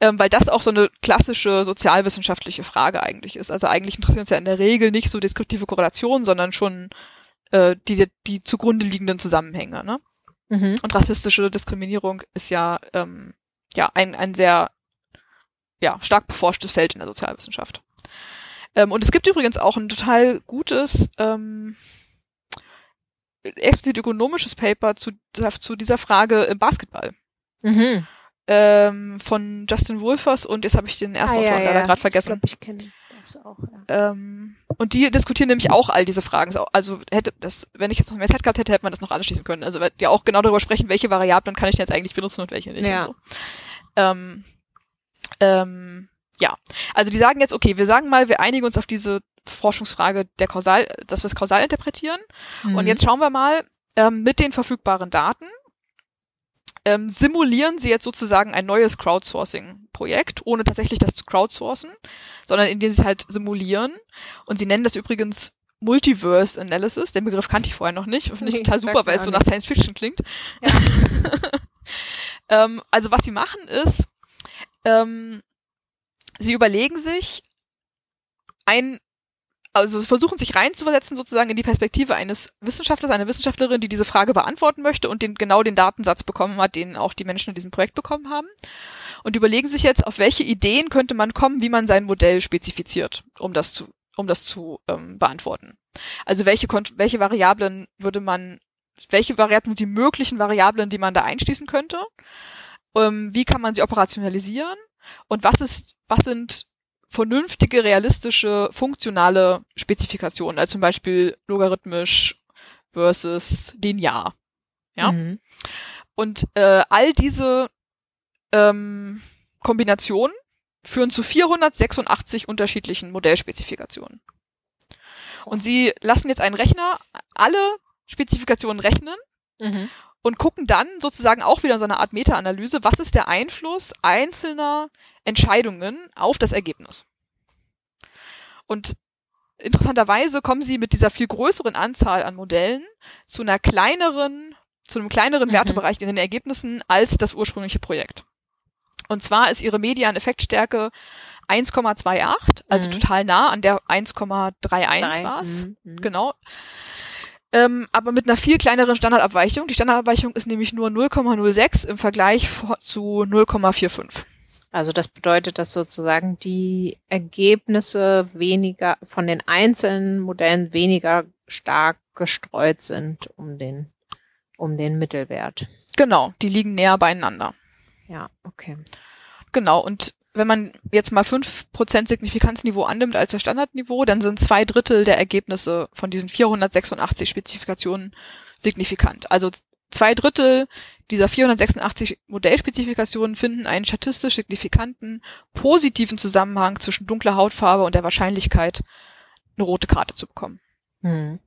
Ähm, weil das auch so eine klassische sozialwissenschaftliche Frage eigentlich ist. Also eigentlich interessieren uns ja in der Regel nicht so deskriptive Korrelationen, sondern schon äh, die, die zugrunde liegenden Zusammenhänge. Ne? mhm. Und rassistische Diskriminierung ist ja, ähm, ja ein, ein sehr ja, stark beforschtes Feld in der Sozialwissenschaft. Ähm, und es gibt übrigens auch ein total gutes ähm, explizit ökonomisches Paper zu, zu dieser Frage im Basketball. Mhm. Ähm, von Justin Wolfers und jetzt habe ich den ersten Ah, Autor ja, leider ja. gerade vergessen. Ich glaube, ich das auch. Ja. Ähm, und die diskutieren nämlich auch all diese Fragen. Also hätte das, wenn ich jetzt noch mehr Zeit gehabt hätte, hätte man das noch anschließen können. Also die auch genau darüber sprechen, welche Variablen kann ich denn jetzt eigentlich benutzen und welche nicht. Ja. Und so. ähm, ähm, ja, also die sagen jetzt, okay, wir sagen mal, wir einigen uns auf diese Forschungsfrage der Kausal, dass wir es kausal interpretieren. Und Mhm. jetzt schauen wir mal ähm, mit den verfügbaren Daten. Ähm, simulieren Sie jetzt sozusagen ein neues Crowdsourcing-Projekt, ohne tatsächlich das zu crowdsourcen, sondern indem Sie es halt simulieren. Und Sie nennen das übrigens Multiverse Analysis. Den Begriff kannte ich vorher noch nicht. Finde ich Nee, total super, weil es so nach. Science Fiction klingt. Ja. ähm, also was Sie machen ist, ähm, Sie überlegen sich ein also versuchen sich reinzuversetzen sozusagen in die Perspektive eines Wissenschaftlers, einer Wissenschaftlerin, die diese Frage beantworten möchte und den genau den Datensatz bekommen hat, den auch die Menschen in diesem Projekt bekommen haben. Und überlegen sich jetzt, auf welche Ideen könnte man kommen, wie man sein Modell spezifiziert, um das zu, um das zu ähm, beantworten. Also welche, welche Variablen würde man, welche Variablen sind die möglichen Variablen, die man da einschließen könnte? Ähm, wie kann man sie operationalisieren? Und was ist, was sind vernünftige, realistische, funktionale Spezifikationen, also zum Beispiel logarithmisch versus linear. Ja. Mhm. Und äh, all diese ähm, Kombinationen führen zu 486 unterschiedlichen Modellspezifikationen. Und sie lassen jetzt einen Rechner alle Spezifikationen rechnen Mhm. und gucken dann sozusagen auch wieder in so einer Art Meta-Analyse, was ist der Einfluss einzelner Entscheidungen auf das Ergebnis. Und interessanterweise kommen sie mit dieser viel größeren Anzahl an Modellen zu einer kleineren, zu einem kleineren Mhm. Wertebereich in den Ergebnissen als das ursprüngliche Projekt. Und zwar ist ihre Median-Effektstärke 1,28, also Mhm. total nah an der 1,31 Drei. war es. Mhm. Genau. Ähm, aber mit einer viel kleineren Standardabweichung. Die Standardabweichung ist nämlich nur 0,06 im Vergleich zu 0,45. Also das bedeutet, dass sozusagen die Ergebnisse weniger von den einzelnen Modellen weniger stark gestreut sind um den um den Mittelwert. Genau, die liegen näher beieinander. Ja, okay. Genau, und wenn man jetzt mal 5% Signifikanzniveau annimmt als das Standardniveau, dann sind zwei Drittel der Ergebnisse von diesen 486 Spezifikationen signifikant. Also zwei Drittel dieser 486 Modellspezifikationen finden einen statistisch signifikanten, positiven Zusammenhang zwischen dunkler Hautfarbe und der Wahrscheinlichkeit, eine rote Karte zu bekommen. Hm.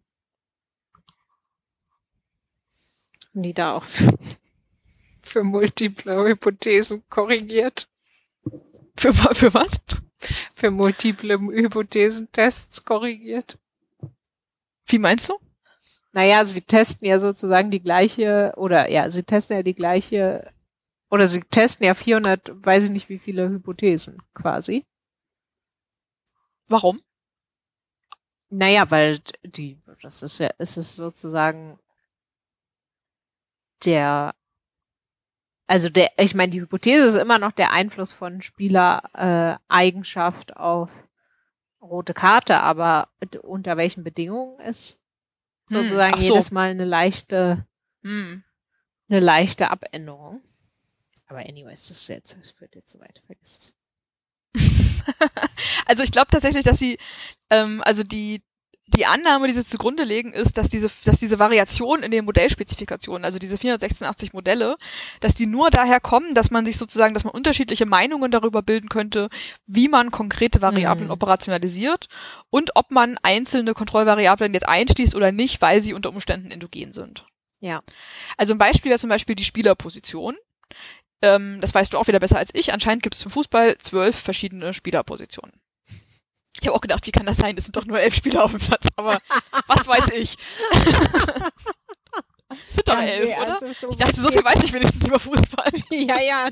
Haben die da auch für, für multiple Hypothesen korrigiert? Für, für was? Für multiple Hypothesentests korrigiert? Wie meinst du? Naja, sie testen ja sozusagen die gleiche, oder ja, sie testen ja die gleiche, oder sie testen ja 400, weiß ich nicht wie viele Hypothesen quasi. Warum? Naja, weil die, das ist ja, es ist sozusagen der, also der, ich meine, die Hypothese ist immer noch der Einfluss von Spielereigenschaft äh, Eigenschaft auf rote Karte, aber unter welchen Bedingungen ist sozusagen so. jedes Mal eine leichte, hm. eine leichte Abänderung. Aber anyways, das ist jetzt, das führt jetzt so weit, vergiss es. also ich glaube tatsächlich, dass sie, ähm, also die die Annahme, die sie zugrunde legen, ist, dass diese, dass diese Variation in den Modellspezifikationen, also diese 486 Modelle, dass die nur daher kommen, dass man sich sozusagen, dass man unterschiedliche Meinungen darüber bilden könnte, wie man konkrete Variablen mhm. operationalisiert und ob man einzelne Kontrollvariablen jetzt einschließt oder nicht, weil sie unter Umständen endogen sind. Ja. Also ein Beispiel wäre zum Beispiel die Spielerposition. Ähm, das weißt du auch wieder besser als ich. Anscheinend gibt es im Fußball zwölf verschiedene Spielerpositionen. Ich habe auch gedacht, wie kann das sein? Das sind doch nur elf Spieler auf dem Platz, aber was weiß ich. sind doch ja, elf, nee, oder? Also so ich dachte, so viel weiß ich wenigstens über Fußball. ja, ja.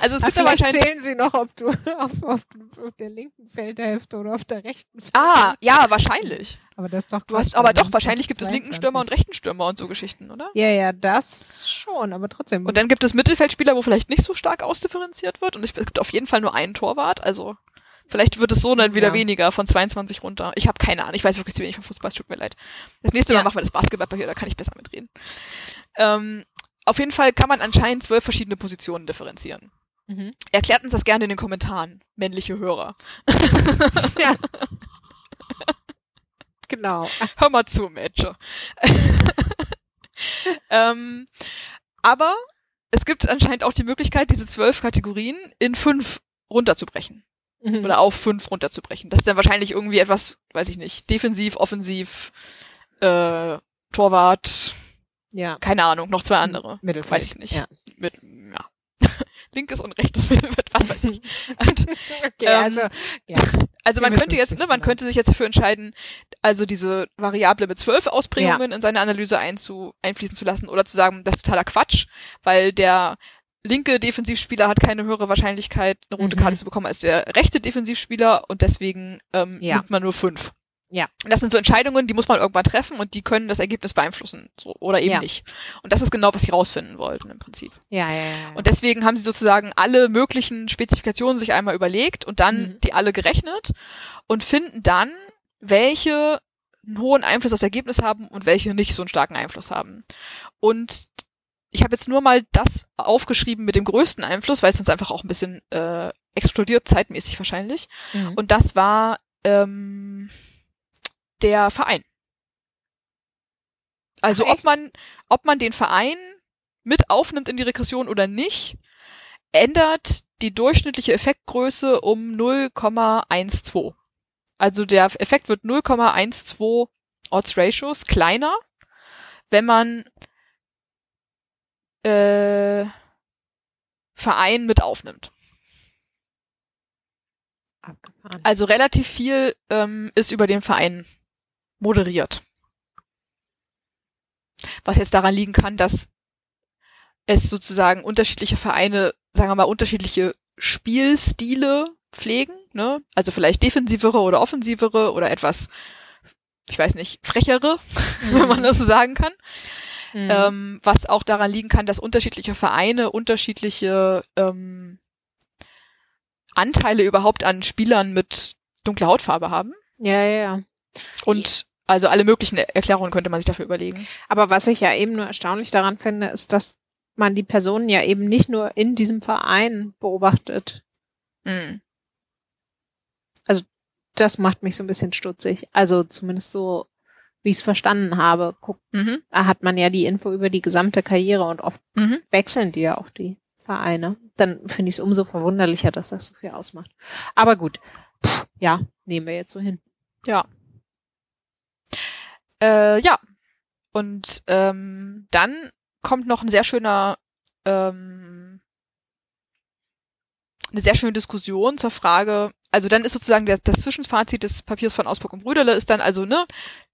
Also es Ach, gibt aber wahrscheinlich. zählen sie noch, ob du auf, auf, auf, der linken Feldhälfte oder auf der rechten Feldhälfte. Ah, ja, wahrscheinlich. Aber das ist doch Du hast aber doch, wahrscheinlich gibt 22. es linken Stürmer und rechten Stürmer und so Geschichten, oder? Ja, ja, das schon, aber trotzdem. Und dann gibt es Mittelfeldspieler, wo vielleicht nicht so stark ausdifferenziert wird und es gibt auf jeden Fall nur einen Torwart, also Vielleicht wird es so dann wieder ja. weniger von 22 runter. Ich habe keine Ahnung. Ich weiß wirklich zu wenig von Fußball. Es tut mir leid. Das nächste Mal ja. machen wir das Basketballpapier, da kann ich besser mitreden. Ähm, auf jeden Fall kann man anscheinend zwölf verschiedene Positionen differenzieren. Mhm. Erklärt uns das gerne in den Kommentaren, männliche Hörer. ja. genau. Hör mal zu, Mädchen. ähm, aber es gibt anscheinend auch die Möglichkeit, diese zwölf Kategorien in fünf runterzubrechen mhm. oder auf fünf runterzubrechen. Das ist dann wahrscheinlich irgendwie etwas, weiß ich nicht, defensiv, offensiv, äh, Torwart, ja. keine Ahnung, noch zwei andere. Mittelfeld. Weiß ich nicht. Ja. Mit, ja. Linkes und rechtes Mittelfeld, was weiß ich. Und, okay, ähm, also, ja. Also man könnte jetzt, ne, man genau. könnte sich jetzt dafür entscheiden, also diese Variable mit zwölf Ausprägungen ja. in seine Analyse einzu, einfließen zu lassen oder zu sagen, das ist totaler Quatsch, weil der linke Defensivspieler hat keine höhere Wahrscheinlichkeit, eine rote Karte mhm. zu bekommen als der rechte Defensivspieler und deswegen ähm, ja. nimmt man nur fünf. Ja. Das sind so Entscheidungen, die muss man irgendwann treffen und die können das Ergebnis beeinflussen so, oder eben ja. nicht. Und das ist genau, was sie rausfinden wollten im Prinzip. Ja, ja, ja. Und deswegen haben sie sozusagen alle möglichen Spezifikationen sich einmal überlegt und dann mhm. die alle gerechnet und finden dann, welche einen hohen Einfluss aufs Ergebnis haben und welche nicht so einen starken Einfluss haben. Und ich habe jetzt nur mal das aufgeschrieben mit dem größten Einfluss, weil es sonst einfach auch ein bisschen äh, explodiert, zeitmäßig wahrscheinlich. Mhm. Und das war ähm, der Verein. Also Ach, ob man, ob man den Verein mit aufnimmt in die Regression oder nicht, ändert die durchschnittliche Effektgröße um 0,12. Also der Effekt wird 0,12 Odds Ratios kleiner, wenn man äh, Verein mit aufnimmt. Abgefahren. Also relativ viel ähm, ist über den Verein moderiert. Was jetzt daran liegen kann, dass es sozusagen unterschiedliche Vereine, sagen wir mal, unterschiedliche Spielstile pflegen, ne? Also vielleicht defensivere oder offensivere oder etwas, ich weiß nicht, frechere, mhm. wenn man mhm. das so sagen kann. Mhm. Ähm, was auch daran liegen kann, dass unterschiedliche Vereine unterschiedliche ähm, Anteile überhaupt an Spielern mit dunkler Hautfarbe haben. Ja, ja, ja. Und also alle möglichen Erklärungen könnte man sich dafür überlegen. Aber was ich ja eben nur erstaunlich daran finde, ist, dass man die Personen ja eben nicht nur in diesem Verein beobachtet. Mhm. Also das macht mich so ein bisschen stutzig. Also zumindest so wie ich es verstanden habe, guckt, mhm. da hat man ja die Info über die gesamte Karriere und oft mhm. wechseln die ja auch die Vereine. Dann finde ich es umso verwunderlicher, dass das so viel ausmacht. Aber gut, Puh, ja, nehmen wir jetzt so hin. Ja. Äh, ja. Und ähm, dann kommt noch ein sehr schöner, ähm, eine sehr schöne Diskussion zur Frage, also dann ist sozusagen der, das Zwischenfazit des Papiers von Ausburg und Brüderle ist dann also, ne,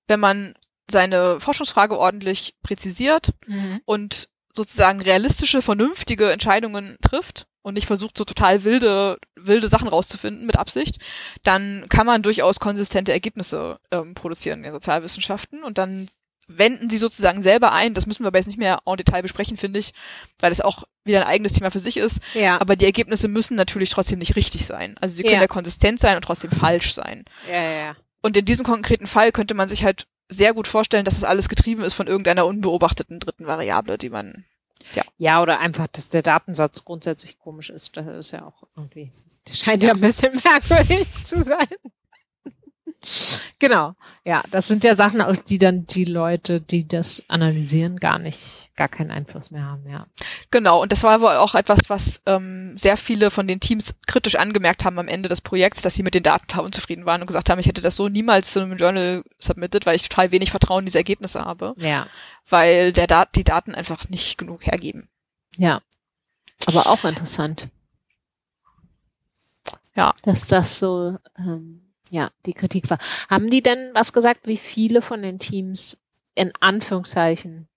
wenn man seine Forschungsfrage ordentlich präzisiert Mhm. und sozusagen realistische, vernünftige Entscheidungen trifft und nicht versucht, so total wilde, wilde Sachen rauszufinden mit Absicht, dann kann man durchaus konsistente Ergebnisse ähm, produzieren in den Sozialwissenschaften und dann wenden sie sozusagen selber ein. Das müssen wir aber jetzt nicht mehr en Detail besprechen, finde ich, weil es auch wieder ein eigenes Thema für sich ist. Ja. Aber die Ergebnisse müssen natürlich trotzdem nicht richtig sein. Also sie können Ja. ja konsistent sein und trotzdem falsch sein. ja, ja, ja. Und in diesem konkreten Fall könnte man sich halt sehr gut vorstellen, dass das alles getrieben ist von irgendeiner unbeobachteten dritten Variable, die man Ja, oder einfach, dass der Datensatz grundsätzlich komisch ist. Das ist ja auch irgendwie, der scheint ja ein bisschen merkwürdig zu sein. Genau. Ja, das sind ja Sachen, auf die dann die Leute, die das analysieren, gar nicht, gar keinen Einfluss mehr haben, ja. Genau, und das war wohl auch etwas, was ähm, sehr viele von den Teams kritisch angemerkt haben am Ende des Projekts, dass sie mit den Daten total unzufrieden waren und gesagt haben, ich hätte das so niemals zu einem Journal submitted, weil ich total wenig Vertrauen in diese Ergebnisse habe, Ja. weil der Dat die Daten einfach nicht genug hergeben. Ja. Aber auch interessant. Ja. Dass das so, ähm, ja, die Kritik war. Haben die denn was gesagt, wie viele von den Teams in Anführungszeichen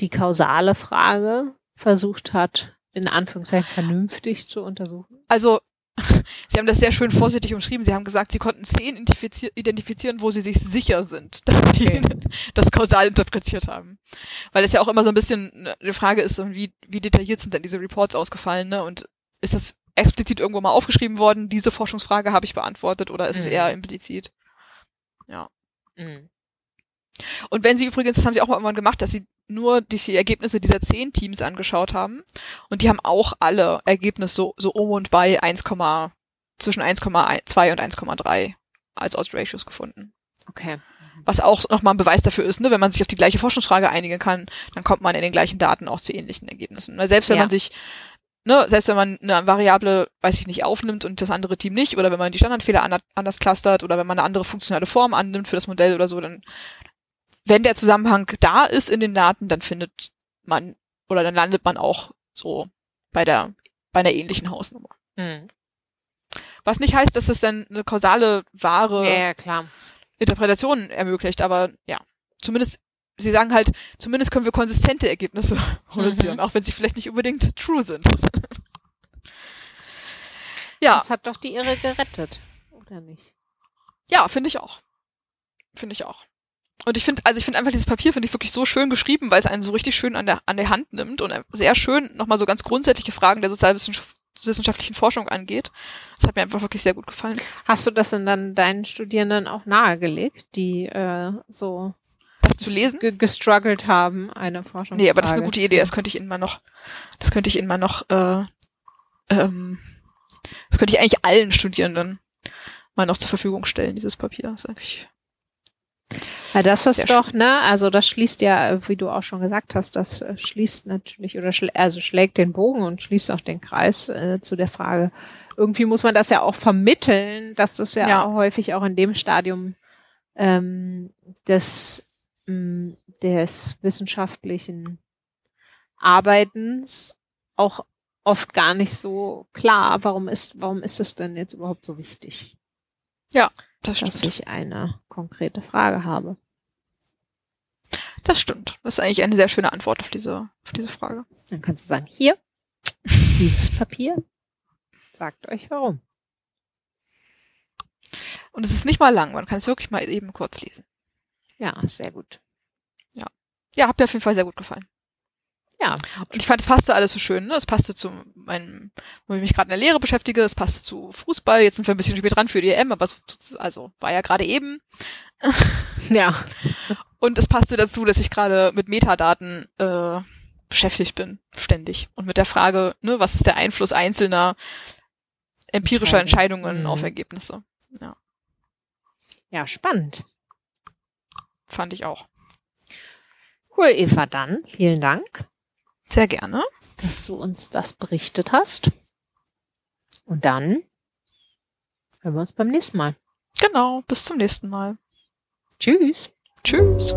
die kausale Frage versucht hat, in Anführungszeichen vernünftig zu untersuchen? Also, sie haben das sehr schön vorsichtig umschrieben. Sie haben gesagt, sie konnten zehn identifizier identifizieren, wo sie sich sicher sind, dass sie Okay. das kausal interpretiert haben. Weil es ja auch immer so ein bisschen eine Frage ist, wie, wie detailliert sind denn diese Reports ausgefallen, ne? Und ist das explizit irgendwo mal aufgeschrieben worden, diese Forschungsfrage habe ich beantwortet, oder ist es Mhm. eher implizit? Mhm. Und wenn sie übrigens, das haben sie auch mal irgendwann gemacht, dass sie nur die, Ergebnisse dieser zehn Teams angeschaut haben. Und die haben auch alle Ergebnisse so, so um und bei 1, zwischen 1,2 und 1,3 als Odds Ratios gefunden. Okay. Was auch nochmal ein Beweis dafür ist, ne, wenn man sich auf die gleiche Forschungsfrage einigen kann, dann kommt man in den gleichen Daten auch zu ähnlichen Ergebnissen. Selbst wenn Ja. man sich, ne, selbst wenn man eine Variable, weiß ich nicht, aufnimmt und das andere Team nicht, oder wenn man die Standardfehler ander- anders clustert, oder wenn man eine andere funktionale Form annimmt für das Modell oder so, dann, wenn der Zusammenhang da ist in den Daten, dann findet man, oder dann landet man auch so bei der, bei einer ähnlichen Hausnummer. Mhm. Was nicht heißt, dass es dann eine kausale, wahre Ja, ja, klar. Interpretationen ermöglicht, aber ja, zumindest, sie sagen halt, zumindest können wir konsistente Ergebnisse produzieren, Mhm. auch wenn sie vielleicht nicht unbedingt true sind. ja, Das hat doch die Irre gerettet. Oder nicht? ja, finde ich auch. Finde ich auch. Und ich finde, also ich finde einfach dieses Papier finde ich wirklich so schön geschrieben, weil es einen so richtig schön an der, an der Hand nimmt und sehr schön nochmal so ganz grundsätzliche Fragen der sozialwissenschaftlichen Forschung angeht. Das hat mir einfach wirklich sehr gut gefallen. Hast du das denn dann deinen Studierenden auch nahegelegt, die äh, so Das zu lesen? ge gestruggelt haben, eine Forschung? Nee, aber das ist eine gute Idee. Das könnte ich Ihnen mal noch, das könnte ich Ihnen mal noch, äh, ähm, das könnte ich eigentlich allen Studierenden mal noch zur Verfügung stellen, dieses Papier. Das ist eigentlich, Ja, das ist Sehr doch, ne, also das schließt ja, äh, wie du auch schon gesagt hast, das äh, schließt natürlich oder schl also schlägt den Bogen und schließt auch den Kreis äh, zu der Frage. Irgendwie muss man das ja auch vermitteln, dass das ja, Ja. häufig auch in dem Stadium ähm, des, mh, des wissenschaftlichen Arbeitens auch oft gar nicht so klar, warum ist, warum ist es denn jetzt überhaupt so wichtig, das dass stimmt. ich eine konkrete Frage habe. Das stimmt. Das ist eigentlich eine sehr schöne Antwort auf diese, auf diese Frage. Dann kannst du sagen, hier, dieses Papier, sagt euch warum. Und es ist nicht mal lang. Man kann es wirklich mal eben kurz lesen. Ja, sehr gut. Ja, hat mir auf jeden Fall sehr gut gefallen. Ja, Und ich fand, es passte alles so schön. Ne? Es passte zu meinem, wo ich mich gerade in der Lehre beschäftige. Es passte zu Fußball. Jetzt sind wir ein bisschen spät dran für die EM, aber es also war ja gerade eben. ja, Und es passte dazu, dass ich gerade mit Metadaten äh, beschäftigt bin, ständig. Und mit der Frage, ne, was ist der Einfluss einzelner empirischer Entscheidungen. Mhm. auf Ergebnisse? ja, spannend. Fand ich auch. Cool, Eva, dann vielen Dank, Sehr gerne. dass du uns das berichtet hast. Und dann hören wir uns beim nächsten Mal. Genau. Bis zum nächsten Mal. Tschüss. Tschüss.